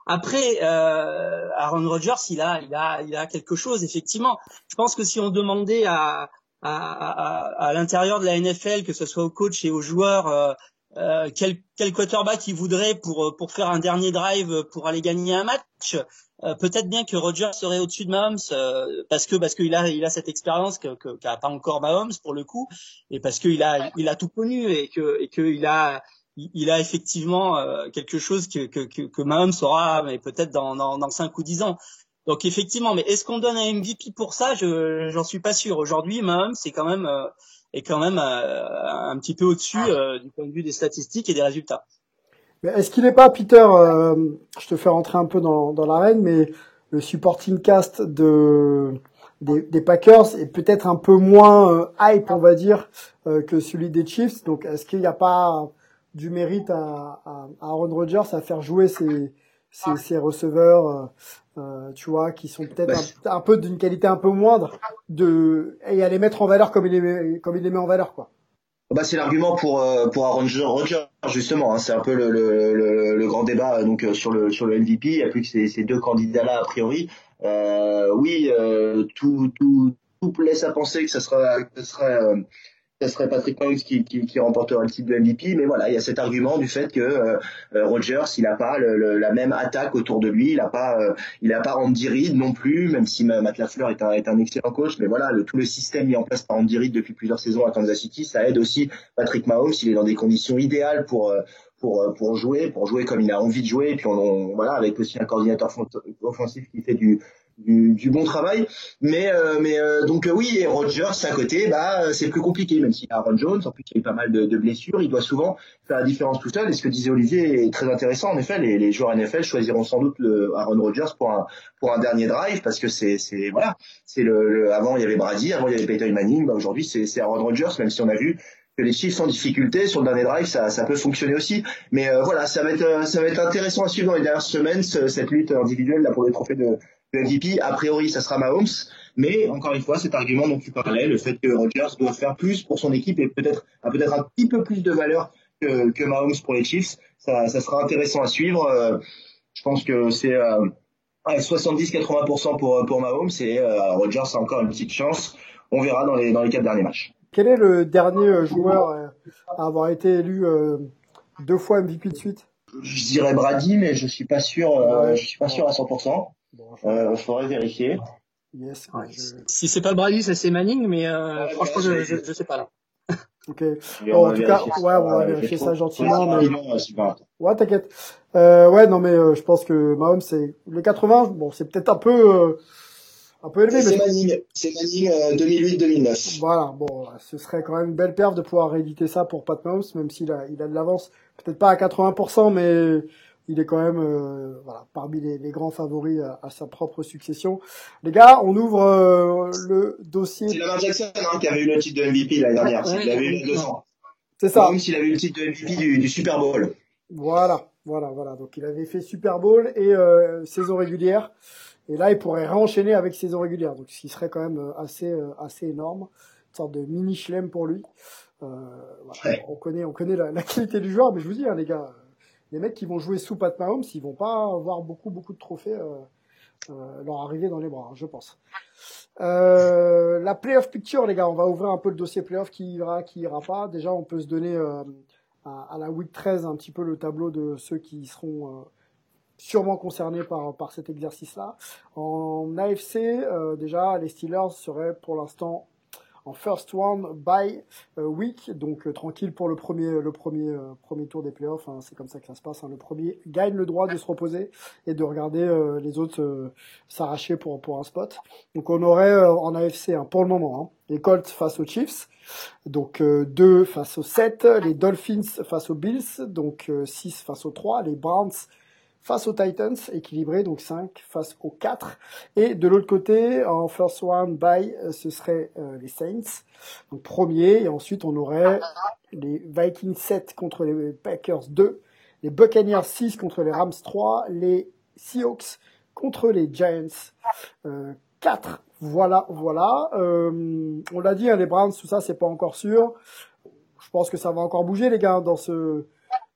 Après, euh, Aaron Rodgers, il a il a il a quelque chose effectivement. Je pense que si on demandait à à, à, l'intérieur de la NFL, que ce soit aux coachs et aux joueurs, euh, euh, quel, quel quarterback il voudrait pour pour faire un dernier drive pour aller gagner un match. Euh, peut-être bien que Roger serait au-dessus de Mahomes euh, parce que parce qu'il a il a cette expérience que qu'a pas encore Mahomes pour le coup et parce qu'il a il a tout connu et que et que a il a effectivement euh, quelque chose que que que Mahomes aura mais peut-être dans dans dans 5 ou 10 ans. Donc effectivement, mais est-ce qu'on donne un MVP pour ça? Je j'en suis pas sûr. Aujourd'hui, Mahomes c'est quand même est quand même un petit peu au-dessus du point de vue des statistiques et des résultats. Est-ce qu'il n'est pas, Peter, euh, je te fais rentrer un peu dans, dans l'arène, mais le supporting cast de, des, Packers est peut-être un peu moins euh, hype, on va dire, euh, que celui des Chiefs? Donc, est-ce qu'il n'y a pas du mérite à, à, Aaron Rodgers à faire jouer ses, ses, receveurs, tu vois, qui sont peut-être un, peu d'une qualité un peu moindre, de et à les mettre en valeur comme il les, comme il les met en valeur, quoi. Bah, c'est l'argument pour euh, pour Aaron Rodgers justement. Hein, c'est un peu le, le, le, grand débat donc euh, sur le sur le MVP. Il n'y a plus que ces, ces deux candidats là a priori. Euh, oui, euh, tout, tout tout laisse à penser que ça sera que ça sera ce serait Patrick Mahomes qui, qui, qui, remportera le titre de MVP. Mais voilà, il y a cet argument du fait que euh, euh Rodgers, il n'a pas la même attaque autour de lui. Il n'a pas, euh, il a pas Andy Reid non plus, même si Matt Lafleur est un, excellent coach. Mais voilà, tout le système mis en place par Andy Reid depuis plusieurs saisons à Kansas City, ça aide aussi Patrick Mahomes. Il est dans des conditions idéales pour euh, jouer, pour jouer comme il a envie de jouer. Et puis on voilà, avec aussi un coordinateur offensif qui fait du du, du, bon travail. Mais, euh, mais euh, donc euh, oui, et Rogers à côté, bah c'est plus compliqué, même s'il y a Aaron Jones, en plus il y a eu pas mal de, de, blessures, il doit souvent faire la différence tout seul. Et ce que disait Olivier est très intéressant. En effet, les, les joueurs NFL choisiront sans doute le Aaron Rodgers pour un pour un dernier drive parce que c'est c'est voilà, c'est le, avant il y avait Brady, avant il y avait Peyton Manning, bah, aujourd'hui c'est Aaron Rodgers, même si on a vu que les chiffres sont en difficulté sur le dernier drive, ça, ça peut fonctionner aussi. Mais voilà, ça va être ça va être intéressant à suivre dans les dernières semaines cette lutte individuelle là pour les trophées de le MVP, a priori, ça sera Mahomes. Mais encore une fois, cet argument dont tu parlais, le fait que Rodgers doit faire plus pour son équipe et peut-être a peut-être un petit peu plus de valeur que, que Mahomes pour les Chiefs, ça, ça sera intéressant à suivre. Euh, je pense que c'est euh, 70-80% pour pour Mahomes et euh, Rodgers a encore une petite chance. On verra dans les dans les quatre derniers matchs. Quel est le dernier euh, joueur euh, à avoir été élu deux fois MVP de suite? Je dirais Brady, mais je suis pas sûr. je suis pas sûr à 100%. Euh, faudrait vérifier. Yes, Si c'est pas le Brady, c'est Manning, mais euh, franchement, je, je, je, sais pas là. ok. Bon, en tout cas, ouais, on va vérifier ça gentiment. Mais... Ouais, t'inquiète. Euh, ouais, non, mais euh, je pense que Mahomes, c'est le 80. Bon, c'est peut-être un peu, euh, un peu élevé. C'est Manning. C'est Manning 2008-2009. Voilà. Bon, ce serait quand même une belle perf de pouvoir rééditer ça pour Pat Mahomes, même s'il a, il a de l'avance. Peut-être pas à 80%, mais il est quand même euh, voilà, parmi les, les, grands favoris à, sa propre succession. Les gars, on ouvre euh, le dossier. C'est Lamar Jackson hein, qui avait eu le titre de MVP l'année dernière. il avait eu 200. C'est ça. Même s'il avait eu le titre de MVP du, du, Super Bowl. Voilà, voilà, voilà. Donc il avait fait Super Bowl et euh, saison régulière. Et là, il pourrait réenchaîner avec saison régulière. Donc ce qui serait quand même euh, assez, assez énorme. Une sorte de mini chelem pour lui. Voilà. On connaît, on connaît la, la, qualité du joueur, mais je vous dis, hein, les gars les mecs qui vont jouer sous Pat Mahomes, ils vont pas avoir beaucoup beaucoup de trophées euh, euh, leur arriver dans les bras, hein, je pense. Euh, la playoff picture, les gars, on va ouvrir un peu le dossier playoff qui ira, qui ira pas. Déjà, on peut se donner à, la week 13 un petit peu le tableau de ceux qui seront sûrement concernés par, par cet exercice-là. En AFC, déjà, les Steelers seraient pour l'instant en first one by euh, week, donc euh, tranquille pour le premier le premier euh, premier tour des playoffs. Hein, c'est comme ça que ça se passe. Hein. Le premier gagne le droit de se reposer et de regarder les autres s'arracher pour pour un spot. Donc on aurait en AFC hein, pour le moment hein, les Colts face aux Chiefs, donc 2 face aux 7, les Dolphins face aux Bills, donc 6 face aux 3, les Browns face aux Titans, équilibré, donc 5 face aux 4. Et de l'autre côté, en first one by, euh, ce serait euh, les Saints, donc premier, et ensuite on aurait les Vikings 7 contre les Packers 2, les Buccaneers 6 contre les Rams 3, les Seahawks contre les Giants euh, 4, Voilà, voilà. Euh, on l'a dit, hein, les Browns, tout ça, c'est pas encore sûr. Je pense que ça va encore bouger, les gars, dans ce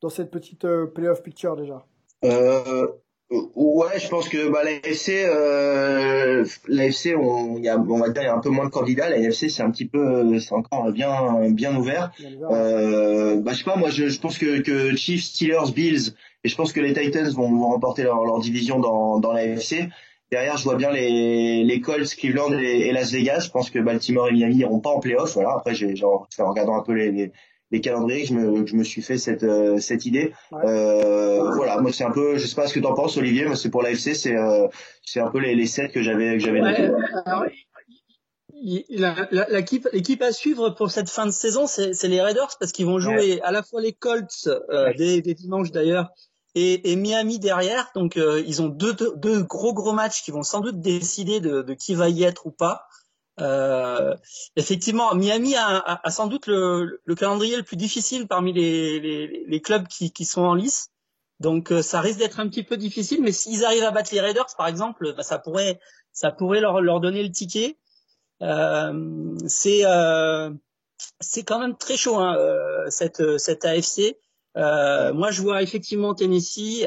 dans cette petite euh, playoff picture déjà. Euh, Ouais, je pense que bah, l'AFC, euh, l'AFC, on, y a, on va dire, il y a un peu moins de candidats. La NFC, c'est un petit peu, c'est encore bien, bien ouvert. Euh, bah, je sais pas, moi, je, je pense que, que Chiefs, Steelers, Bills, et je pense que les Titans vont, vont remporter leur, leur division dans, dans l'AFC. Derrière, je vois bien les, les Colts, Cleveland et, et, Las Vegas. Je pense que Baltimore et Miami n'iront pas en playoff. Voilà. Après, j'ai, genre, en regardant un peu les, les les calendriers que je me, je me suis fait cette, euh, cette idée. Euh, voilà, moi c'est un peu, je sais pas ce que tu en penses Olivier, mais c'est pour l'AFC, c'est euh, c'est un peu les, les sets que j'avais que j'avais ouais, L'équipe l'équipe à suivre pour cette fin de saison, c'est les Raiders parce qu'ils vont jouer ouais. à la fois les Colts euh, des, des dimanches d'ailleurs et, et, Miami derrière. Donc euh, ils ont deux, deux, deux, gros gros matchs qui vont sans doute décider de, de qui va y être ou pas. Euh, effectivement, Miami a, a, a sans doute le, le, calendrier le plus difficile parmi les, les, les clubs qui, qui, sont en lice. Donc euh, ça risque d'être un petit peu difficile, mais s'ils arrivent à battre les Raiders, par exemple, bah, ça pourrait ça pourrait leur, leur donner le ticket. Euh, c'est euh, c'est quand même très chaud hein, euh, cette cette AFC. moi, je vois effectivement Tennessee.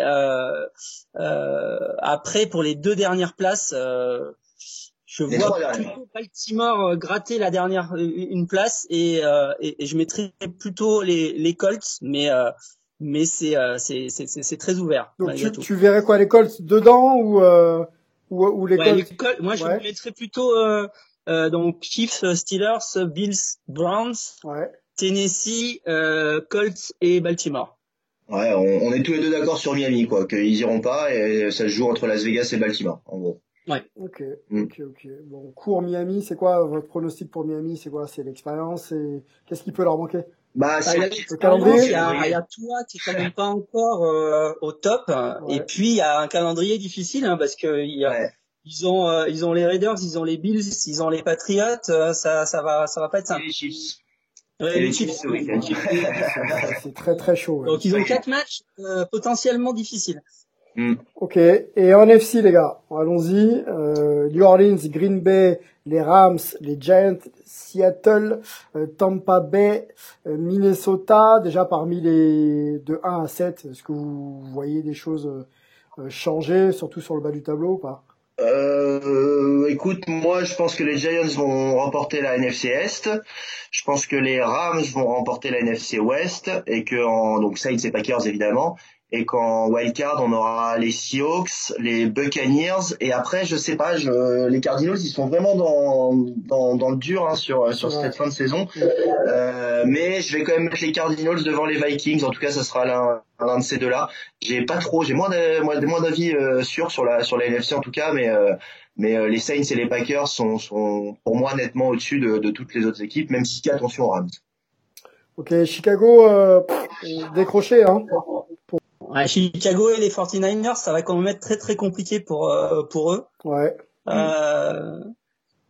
après, pour les deux dernières places, je Les vois plutôt Baltimore euh, gratter la dernière une place et, euh, et, et, je mettrais plutôt les, les Colts, mais euh, mais c'est c'est c'est très ouvert. Donc tu, tu, verrais quoi les Colts dedans ou ou, ou, les, ouais, Colts... les Colts Moi, je ouais. mettrais plutôt donc Chiefs, Steelers, Bills, Browns, ouais. Tennessee, Colts et Baltimore. Ouais, on, on est tous les deux d'accord sur Miami, quoi, qu'ils iront pas et ça se joue entre Las Vegas et Baltimore, en gros. Ouais. Ok, mm. ok, ok. Bon, cours Miami, c'est quoi votre pronostic pour Miami? C'est quoi? C'est l'expérience? Et qu'est-ce qui peut leur manquer? Bah, il y a, le calendrier. Il y a, il y a toi qui est quand même pas encore euh, au top, ouais. et puis il y a un calendrier difficile hein, parce que il y a, ouais. ils ont euh, ils ont les Raiders, ils ont les Bills, ils ont les Patriots, euh, ça ça va ça va pas être simple. Et les Chiefs. Ouais, les, les Chiefs, oui. c'est très très chaud. Donc ils ont quatre matchs euh, potentiellement difficiles. Mm. Ok, et en FC les gars, allons-y. Euh, New Orleans, Green Bay, les Rams, les Giants, Seattle, euh, Tampa Bay, euh, Minnesota. Déjà parmi les de 1 à 7, est-ce que vous voyez des choses euh, changer, surtout sur le bas du tableau ou pas? Euh, écoute, moi je pense que les Giants vont remporter la NFC Est. Je pense que les Rams vont remporter la NFC Ouest et que en donc Saints et Packers évidemment et qu'en wildcard on aura les Seahawks, les Buccaneers et après je sais pas, je, les Cardinals ils sont vraiment dans dans, dans le dur hein, sur sur cette fin de saison, euh, mais je vais quand même mettre les Cardinals devant les Vikings. En tout cas, ça sera l'un de ces deux-là. J'ai pas trop, j'ai moins d'avis euh, sûr sur la sur la NFC en tout cas, mais euh, mais les Saints et les Packers sont sont pour moi nettement au-dessus de, de toutes les autres équipes, même si attention aux Rams. Ok, Chicago euh, décroché hein. Ouais, Chicago et les 49ers, ça va quand même être très très compliqué pour euh, pour eux. Ouais. Euh,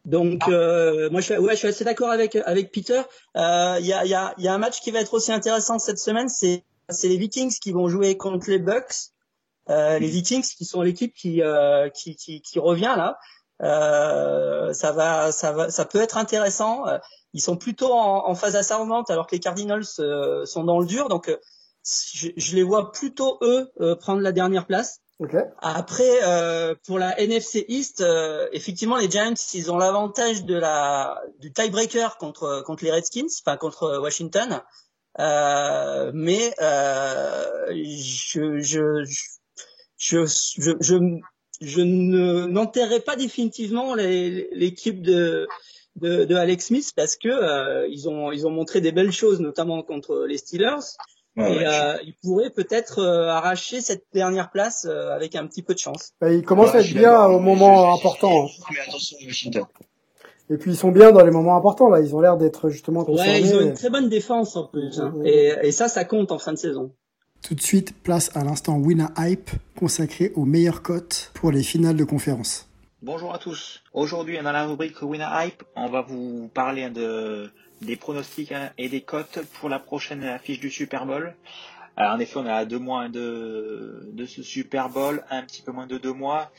donc euh, moi je suis, ouais, je suis assez d'accord avec avec Peter. Il y a il y a il y a un match qui va être aussi intéressant cette semaine, c'est c'est les Vikings qui vont jouer contre les Bucks. Euh, les Vikings qui sont l'équipe qui, euh, qui, qui qui revient là. Euh, ça va ça va ça peut être intéressant. Ils sont plutôt en, en phase ascendante alors que les Cardinals sont dans le dur donc je, je, les vois plutôt eux euh, prendre la dernière place. Okay. Après, euh, pour la NFC East, euh, effectivement, les Giants, ils ont l'avantage de la du tiebreaker contre contre les Redskins, enfin contre Washington. mais je je je je je, je ne n'enterrerai pas définitivement l'équipe de de, de, Alex Smith parce que ils ont ils ont montré des belles choses, notamment contre les Steelers. Ouais, et ouais, euh, il pourrait peut-être euh, arracher cette dernière place euh, avec un petit peu de chance. Bah, il commence à être bien au moment important. Mais attention Washington. Et puis ils sont bien dans les moments importants là. Ils ont l'air d'être justement concernés. Ouais, ils ont une très bonne défense en plus. Hein. Et, et, ça, ça compte en fin de saison. Tout de suite, place à l'instant Winner Hype consacré aux meilleures cotes pour les finales de conférence. Bonjour à tous. Aujourd'hui, dans la rubrique Winner Hype, on va vous parler de des pronostics et des cotes pour la prochaine affiche du Super Bowl. en effet, on à deux mois de, de ce Super Bowl, un petit peu moins de deux mois.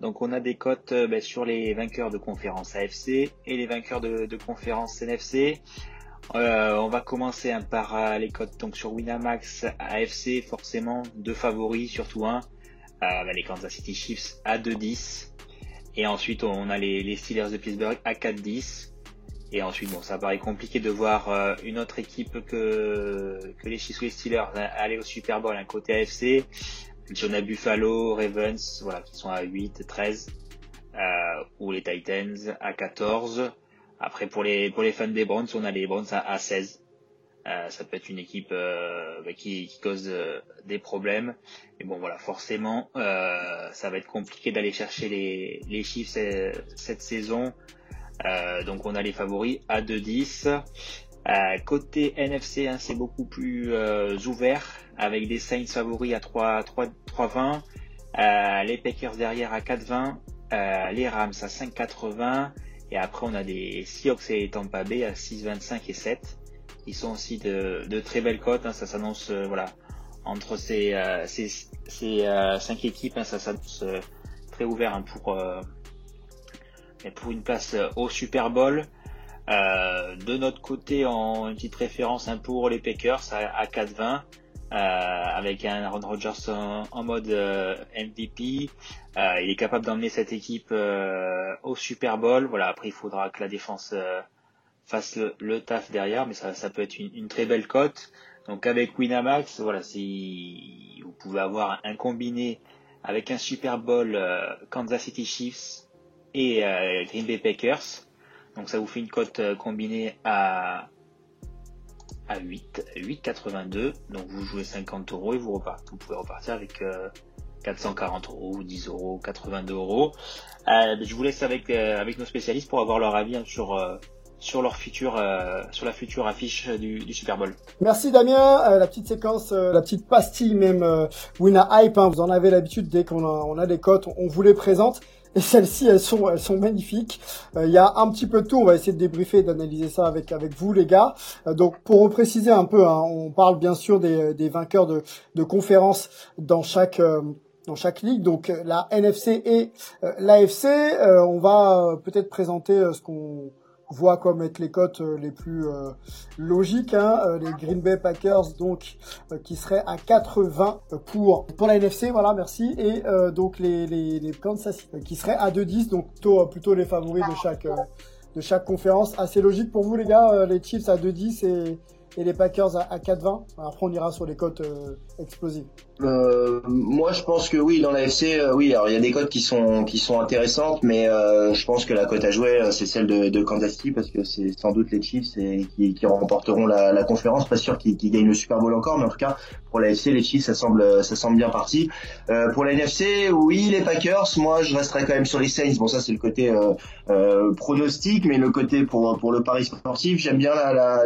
Donc on a des cotes ben, sur les vainqueurs de conférence AFC et les vainqueurs de, de conférence NFC. Euh, on va commencer hein, par les cotes donc sur Winamax AFC, forcément deux favoris, surtout un, euh, les Kansas City Chiefs à 2-10. Et ensuite on a les, les Steelers de Pittsburgh à 4-10. Et ensuite, bon, ça paraît compliqué de voir euh, une autre équipe que, les Chiefs ou les Steelers aller au Super Bowl, un côté AFC. Si on a Buffalo, Ravens, voilà, qui sont à 8, 13, euh, ou les Titans à 14. Après, pour les, pour les fans des Browns, on a les Browns à, à 16. Euh, ça peut être une équipe bah, qui, qui, cause des problèmes. Mais bon, voilà, forcément, ça va être compliqué d'aller chercher les, les cette, cette saison. Euh, donc on a les favoris à 2-10. Euh, côté NFC, hein, c'est beaucoup plus euh, ouvert avec des Saints favoris à 3-20, les Packers derrière à 4-20, les Rams à 5-80 et après on a des Seahawks et Tampa Bay à 6-25 et 7. Ils sont aussi de, très belles cotes, hein, ça s'annonce entre ces, ces, équipes, hein, ça s'annonce très ouvert hein, pour pour une place euh, au Super Bowl. Euh, de notre côté, en une petite référence un pour les Packers à, 4-20. Euh, avec un Aaron Rodgers en, mode MVP. il est capable d'emmener cette équipe au Super Bowl. Voilà, après il faudra que la défense fasse le, taf derrière, mais ça, ça peut être une, très belle cote. Donc avec Winamax, voilà, si vous pouvez avoir un combiné avec un Super Bowl Kansas City Chiefs et euh, Green Bay Packers. Donc ça vous fait une cote euh, combinée à à 8, 8,82. Donc vous jouez 50 euros et vous repartez. Vous pouvez repartir avec 440 euh, euros, 10 euros, 82 euros. je vous laisse avec avec nos spécialistes pour avoir leur avis hein, sur sur leur futur, sur la future affiche du, Super Bowl. Merci Damien. la petite séquence, la petite pastille même Wina Hype. Hein, vous en avez l'habitude dès qu'on a, on a des cotes, on vous les présente. Et celles-ci, elles sont, elles sont magnifiques. Euh, il y a un petit peu de tout. On va essayer de débriefer, d'analyser ça avec avec vous, les gars. Euh, donc, pour préciser un peu, hein, on parle bien sûr des, des vainqueurs de, de conférences dans chaque euh, dans chaque ligue. Donc, la NFC et l'AFC. on va peut-être présenter ce qu'on voit comme être les cotes euh, les plus euh, logiques. Hein, euh, les Green Bay Packers donc qui seraient à 4,20 pour pour la NFC. Voilà, merci. Et donc les les, Kansas qui seraient à 2,10 donc plutôt les favoris de chaque de chaque conférence. Assez logique pour vous les gars. les Chiefs à 2,10 et et les Packers à, à 4,20. Après, on ira sur les cotes explosives. Euh, moi, je pense que oui, dans la FC, euh, oui. Alors, il y a des cotes qui sont qui sont intéressantes, mais euh, je pense que la cote à jouer, euh, c'est celle de, de Kansas City parce que c'est sans doute les Chiefs et qui, qui remporteront la, la conférence. Pas sûr qu'ils gagnent le Super Bowl encore, mais en tout cas, pour la FC, les Chiefs, ça semble ça semble bien parti. pour la NFC, oui, les Packers. Moi, je resterai quand même sur les Saints. Bon, ça, c'est le côté pronostic, mais le côté pour pour le pari sportif, j'aime bien la, la,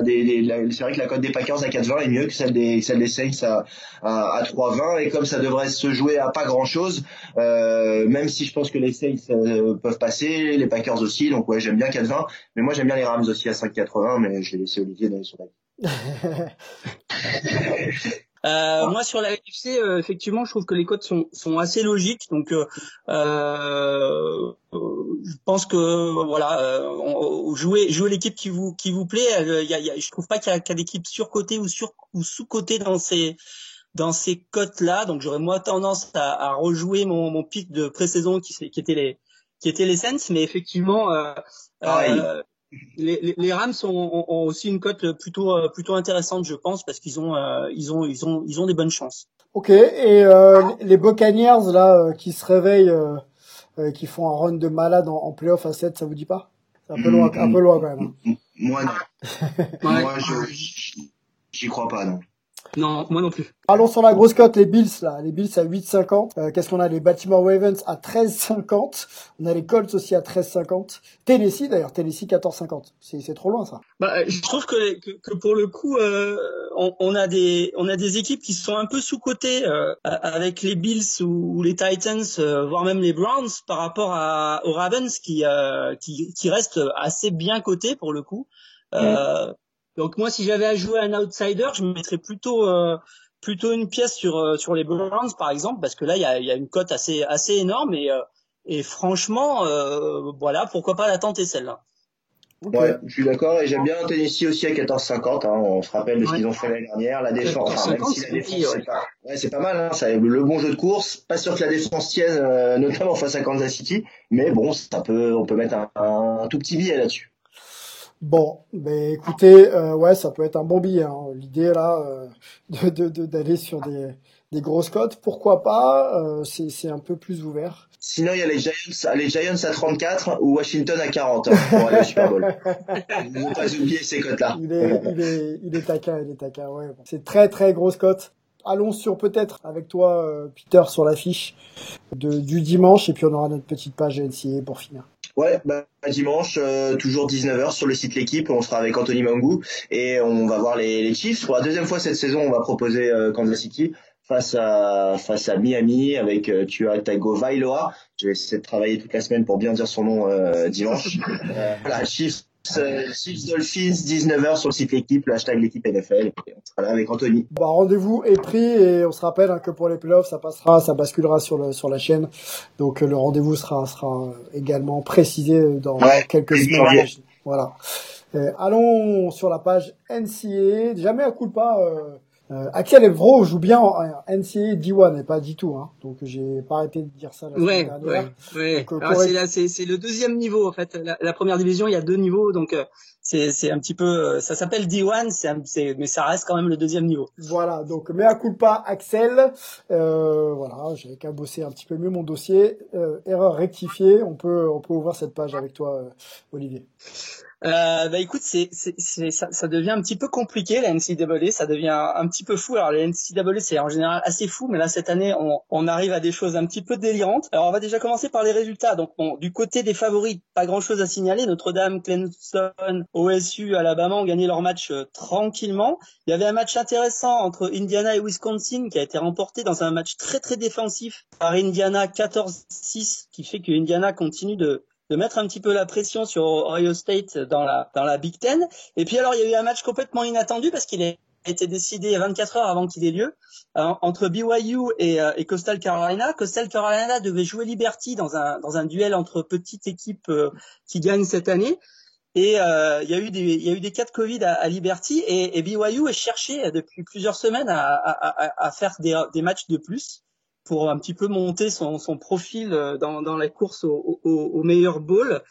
c'est vrai que la cote des Packers à 4,20 est mieux que celle des celle des Saints à à, à 3,20 et comme ça devrait se jouer à pas grand chose, euh, même si je pense que les Saints euh, peuvent passer, les Packers aussi, donc ouais j'aime bien 4-20, mais moi j'aime bien les Rams aussi à 5,80, mais je vais laisser Olivier donner son avis. Euh, moi sur la UFC, euh, effectivement, je trouve que les codes sont, sont assez logiques. Donc, euh, euh je pense que voilà, jouer jouer l'équipe qui vous qui vous plaît. Y a, y a, je trouve pas qu'il y a, qu a d'équipe surcotée ou sur ou sous cotée dans ces dans ces cotes-là. Donc j'aurais moi tendance à, à rejouer mon, mon pic de pré-saison qui, qui était les qui était les Saints, mais effectivement euh, euh, les, les, Rams ont, ont, aussi une cote plutôt euh, plutôt intéressante, je pense, parce qu'ils ont euh, ils ont ils ont ils ont des bonnes chances. Ok. Et euh, les Buccaneers là qui se réveillent, qui font un run de malade en, en playoff à 7, ça vous dit pas? C'est un peu loin, un peu loin quand même. Hein. Moi non. Moi je j'y crois pas non. Non, moi non plus. Allons sur la grosse cote, les Bills là, les Bills à 8,50. Euh, Qu'est-ce qu'on a? Les Baltimore Ravens à 13,50. On a les Colts aussi à 13,50. Tennessee d'ailleurs, Tennessee 14,50. C'est trop loin ça. Bah, je trouve que, que, que pour le coup, euh, on, on, a des on a des équipes qui sont un peu sous cotées euh, avec les Bills ou, les Titans, euh, voire même les Browns par rapport à, aux Ravens qui euh, qui, qui restent assez bien cotés pour le coup. Mm. Donc moi, si j'avais à jouer un outsider, je mettrais plutôt euh, plutôt une pièce sur sur les Browns par exemple parce que là il y a, y a une cote assez assez énorme et et franchement voilà pourquoi pas la tenter celle-là. Ouais, je suis d'accord et j'aime bien Tennessee aussi à 14,50. Hein. On se rappelle de ce qu'ils ont fait l'année dernière. La défense, enfin, même si la défense, c'est pas, ouais, c'est pas mal. Hein. Ça, le bon jeu de course. Pas sûr que la défense tienne, euh, notamment face à Kansas City, mais bon, ça peut, on peut mettre un, un tout petit billet là-dessus. Bon, ben écoutez, euh, ouais, ça peut être un bon billet. Hein. L'idée là, euh, de d'aller de, d'aller sur des, des grosses cotes, pourquoi pas euh, C'est un peu plus ouvert. Sinon, il y a les Giants, les Giants à 34 ou Washington à 40 hein, pour aller au Super Bowl. ne pas oublier ces cotes-là. Il est, il est, il est taquin, il est taquin, ouais. C'est très très grosse cote. Allons sur peut-être avec toi, euh, Peter, sur l'affiche du dimanche et puis on aura notre petite page NCA pour finir. Ouais, bah, dimanche, euh, toujours 19h sur le site L'équipe, on sera avec Anthony Mangou et on va voir les, les Chiefs. Pour la deuxième fois cette saison, on va proposer euh, Kansas City face à face à Miami avec euh, Tago Vailoa. Je vais essayer de travailler toute la semaine pour bien dire son nom euh, dimanche. euh, voilà, Chiefs, euh, Chiefs Dolphins 19h sur le site l'équipe, le hashtag l'équipe NFL. on sera là avec Anthony. Bah, rendez-vous est pris et on se rappelle hein, que pour les playoffs, ça passera, ça basculera sur le sur la chaîne. Donc le rendez-vous sera sera également précisé dans quelques semaines. Voilà. Euh, allons sur la page NCA. Jamais à coup de pas. Euh, euh, Axel Evro joue bien en NCAA D1 et pas D2, hein. donc j'ai pas arrêté de dire ça la ouais, semaine dernière. Ouais, ouais. c'est, le deuxième niveau en fait. La, la, première division, il y a deux niveaux, donc euh, c'est, c'est un petit peu, euh, ça s'appelle D1, c'est, mais ça reste quand même le deuxième niveau. Voilà, donc mais à coup pas Axel, euh, voilà, j'avais qu'à bosser un petit peu mieux mon dossier. Euh, erreur rectifiée, on peut on peut ouvrir cette page avec toi, Olivier. Euh, bah écoute, c'est, ça, ça, devient un petit peu compliqué la NCAA, ça devient un petit peu fou. Alors la NCAA c'est en général assez fou, mais là cette année on, on, arrive à des choses un petit peu délirantes. Alors on va déjà commencer par les résultats. Donc bon, du côté des favoris, pas grand chose à signaler. Notre-Dame, Clemson, OSU, Alabama ont gagné leur match euh, tranquillement. Il y avait un match intéressant entre Indiana et Wisconsin qui a été remporté dans un match très très défensif par Indiana 14-6, qui fait que Indiana continue de de mettre un petit peu la pression sur Ohio State dans la dans la Big Ten. Et puis alors il y a eu un match complètement inattendu parce qu'il a été décidé 24 heures avant qu'il ait lieu euh, entre BYU et, euh, et, Coastal Carolina. Coastal Carolina devait jouer Liberty dans un dans un duel entre petites équipes euh, qui gagnent cette année. Et il y a eu des il y a eu des cas de Covid à, à Liberty et, et, BYU est cherché depuis plusieurs semaines à, à, à faire des, des matchs de plus pour un petit peu monter son, son profil euh, dans, dans la course au, au, au meilleur bowl.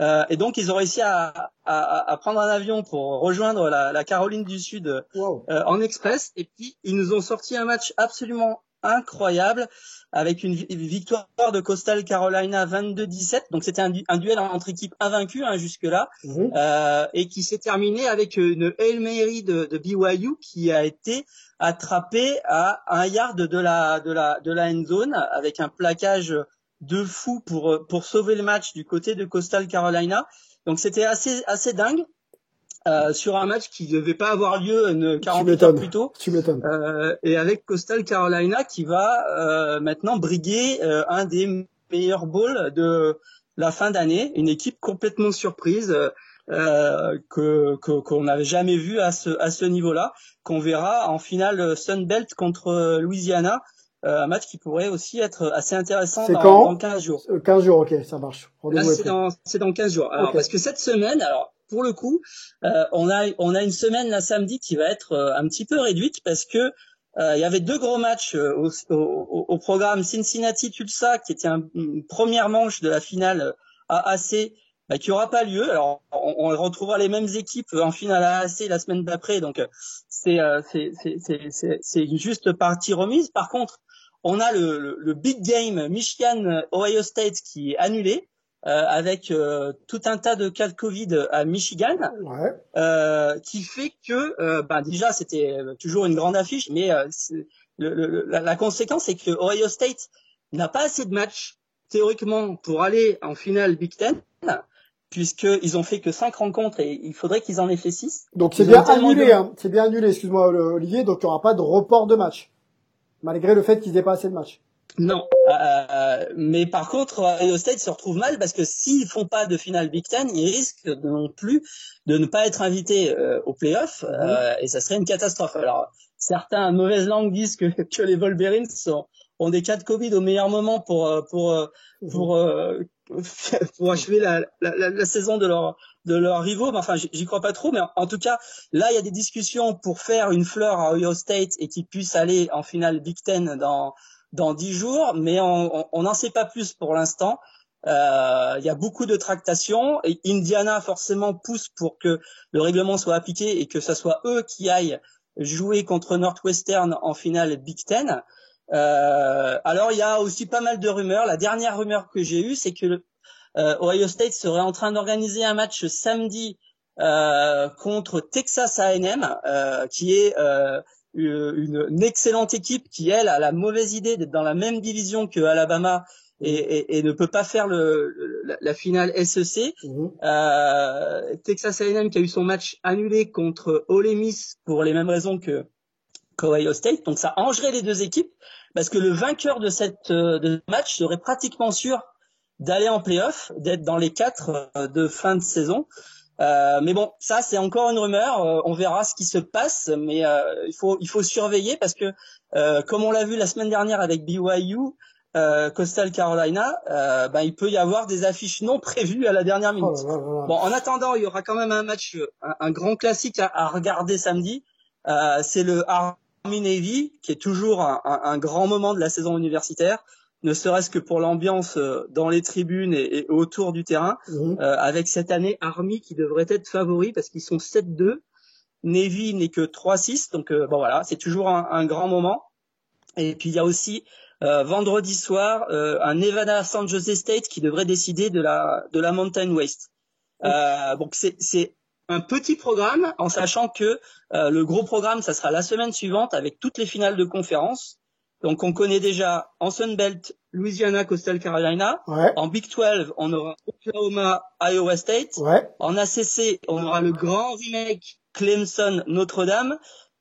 Euh, et donc ils ont réussi à, à, à, prendre un avion pour rejoindre la, la Caroline du Sud euh, en express. Et puis ils nous ont sorti un match absolument incroyable avec une victoire de Coastal Carolina 22-17. Donc c'était un, un, duel entre équipes invaincues hein, jusque là mhm. euh, et qui s'est terminé avec une Hail Mary de, de BYU qui a été attrapé à un yard de la de la de la end zone avec un plaquage de fou pour pour sauver le match du côté de Coastal Carolina. Donc c'était assez assez dingue. Euh, sur un match qui devait pas avoir lieu une 48 heures plus tôt. Tu m'étonnes. Euh, et avec Coastal Carolina qui va euh, maintenant briguer euh, un des meilleurs bowls de la fin d'année, une équipe complètement surprise. Euh, que qu'on n'avait jamais vu à ce à ce niveau-là, qu'on verra en finale Sunbelt contre Louisiana, euh, un match qui pourrait aussi être assez intéressant dans, quand? dans 15 jours. 15 jours, ok, ça marche. c'est dans c'est dans 15 jours. Alors parce que cette semaine, alors pour le coup, euh, on a une semaine la samedi qui va être euh, un petit peu réduite parce que il y avait deux gros matchs au, programme Cincinnati Tulsa qui était une première manche de la finale AAC bah, qui aura pas lieu. Alors, on, retrouvera les mêmes équipes en finale AAC la semaine d'après, donc c'est euh, une juste partie remise. Par contre, on a le, le, le big game Michigan Ohio State qui est annulé. Euh, avec euh, tout un tas de cas de Covid à Michigan, ouais. euh, qui fait que, euh, bah, déjà, c'était toujours une grande affiche, mais le, le, la, la, conséquence, c'est que Ohio State n'a pas assez de matchs théoriquement pour aller en finale Big Ten, puisqu'ils ont fait que cinq rencontres et il faudrait qu'ils en aient fait six. Donc c'est bien annulé, hein. c'est bien annulé, excuse-moi Olivier, donc il n'y aura pas de report de match, malgré le fait qu'ils n'aient pas assez de matchs. Non, euh, mais par contre, Ohio State se retrouve mal parce que s'ils font pas de finale Big Ten, ils risquent non plus de ne pas être invités euh, au playoff euh, et ça serait une catastrophe. Alors, certains mauvaises langues disent que, que les Wolverines sont, ont des cas de Covid au meilleur moment pour euh, pour euh, pour euh, pour achever la, la, la, saison de leur de leurs rivaux. Mais enfin, j'y crois pas trop. Mais en, tout cas, là, il y a des discussions pour faire une fleur à Ohio State et qu'ils puissent aller en finale Big Ten dans dans dix jours, mais on n'en sait pas plus pour l'instant. Euh, il y a beaucoup de tractations et Indiana forcément pousse pour que le règlement soit appliqué et que ce soit eux qui aillent jouer contre Northwestern en finale Big Ten. Euh, alors il y a aussi pas mal de rumeurs. La dernière rumeur que j'ai eue, c'est que euh, Ohio State serait en train d'organiser un match samedi euh, contre Texas A&M, euh, qui est une, une, excellente équipe qui elle a la mauvaise idée d'être dans la même division que Alabama et, et, et ne peut pas faire le, la, la, finale SEC. Mhm. Euh, Texas A&M qui a eu son match annulé contre Ole Miss pour les mêmes raisons que Ohio State. Donc ça angerait les deux équipes parce que le vainqueur de cette euh, de match serait pratiquement sûr d'aller en playoff, d'être dans les quatre euh, de fin de saison. Euh, mais bon, ça c'est encore une rumeur. Euh, on verra ce qui se passe, mais euh, il faut il faut surveiller parce que comme on l'a vu la semaine dernière avec BYU, Coastal Carolina, ben, il peut y avoir des affiches non prévues à la dernière minute. Oh bon, en attendant, il y aura quand même un match, un, grand classique à, regarder samedi. c'est le Army Navy, qui est toujours un, un, grand moment de la saison universitaire ne serait-ce que pour l'ambiance euh, dans les tribunes et, autour du terrain, mhm. euh, avec cette année Army qui devrait être favori parce qu'ils sont 7-2. Navy n'est que 3-6, donc euh, bon voilà, c'est toujours un, grand moment. Et puis il y a aussi vendredi soir un Nevada San Jose State qui devrait décider de la de la Mountain West. donc c'est c'est un petit programme en sachant que le gros programme ça sera la semaine suivante avec toutes les finales de conférence. Donc on connaît déjà en Belt, Louisiana, Coastal Carolina. En Big 12, on aura Oklahoma, Iowa State. En ACC, on aura le grand remake Clemson, Notre-Dame.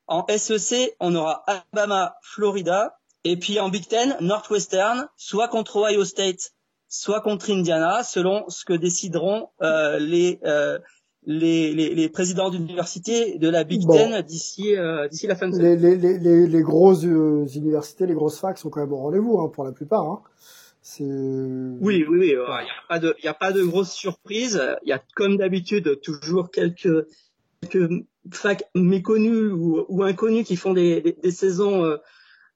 En SEC, on aura Alabama, Florida. Et puis en Big Ten, Northwestern, soit contre Ohio State, soit contre Indiana, selon ce que décideront euh, les euh, les, les, les présidents d'université de la Big Ten d'ici euh, d'ici la fin de les, les, les, les grosses euh, universités, les grosses facs sont quand même au rendez-vous hein, pour la plupart. Hein. C'est oui, oui, oui. Il n'y a pas de, il a pas de grosses surprises. Il y a comme d'habitude toujours quelques quelques facs méconnus ou, ou inconnus qui font des, des, des saisons euh, euh,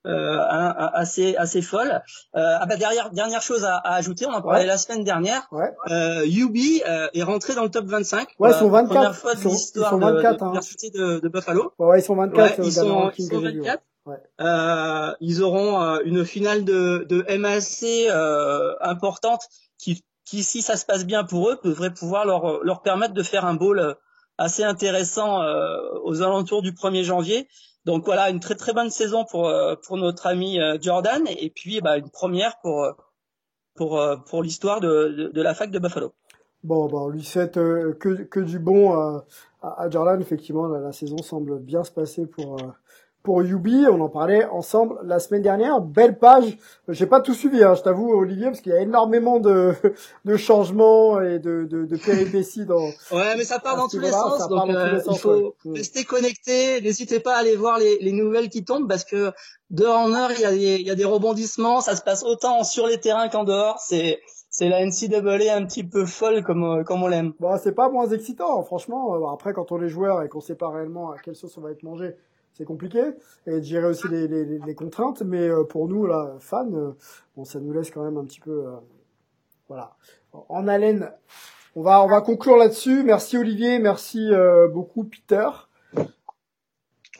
assez assez folle. Euh, ah bah derrière dernière chose à, à ajouter, on en parlait la semaine dernière. Ouais. Euh, UB euh, est rentré dans le top 25. Ouais, ils sont 24. Première fois de l'histoire de, de, hein. de, de, Buffalo. Ouais, ils sont 24. Ouais, ils, sont, ils sont 24. Ouais. Euh, ils auront euh, une finale de, de MAC euh, importante qui, qui, si ça se passe bien pour eux, devrait pouvoir leur, leur permettre de faire un bowl assez intéressant euh, aux alentours du 1er janvier. Donc voilà, une très très bonne saison pour euh, pour notre ami euh, Jordan et puis bah, une première pour euh, pour pour l'histoire de, de, la fac de Buffalo. Bon, bon, on lui souhaite que que du bon à, à Jordan. Effectivement, la, la, saison semble bien se passer pour pour Yubi, on en parlait ensemble la semaine dernière. Belle page. J'ai pas tout suivi, hein, je t'avoue, Olivier, parce qu'il y a énormément de, de changements et de, de, de péripéties dans. Ouais, mais ça part dans tous les sens. Donc, euh, il faut rester connecté. N'hésitez pas à aller voir les, les nouvelles qui tombent, parce que dehors en heure, il y a des, il y a des rebondissements. Ça se passe autant sur les terrains qu'en dehors. C'est c'est la NCAA un petit peu folle comme euh, comme on l'aime. Bah c'est pas moins excitant, franchement. Euh, après, quand on est joueur et qu'on sait pas réellement à quelle sauce on va être mangé c'est compliqué. Et de gérer aussi les, les, les contraintes. Mais euh, pour nous là fans euh, bon ça nous laisse quand même un petit peu euh, voilà. En haleine on va on va conclure là-dessus. Merci Olivier. Merci beaucoup Peter.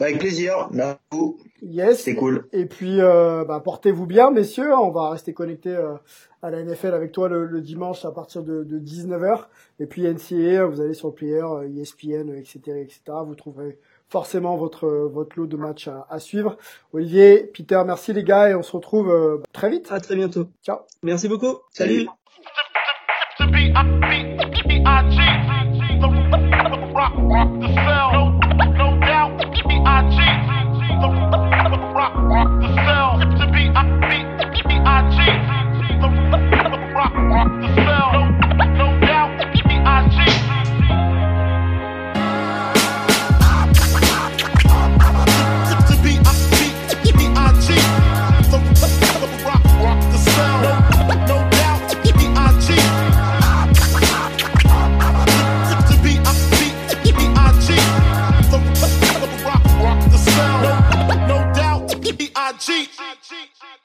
Avec plaisir. Merci beaucoup yes. C'est cool. Et puis bah, portez-vous bien messieurs. On va rester connectés à la NFL avec toi le, dimanche à partir de, de 19h et puis NCAA vous allez sur le player ESPN etc etc vous trouverez forcément votre votre lot de matchs à, suivre. Olivier, Peter, merci les gars et on se retrouve euh, très vite. À très bientôt. Ciao. Merci beaucoup. Salut. cheat. I cheat.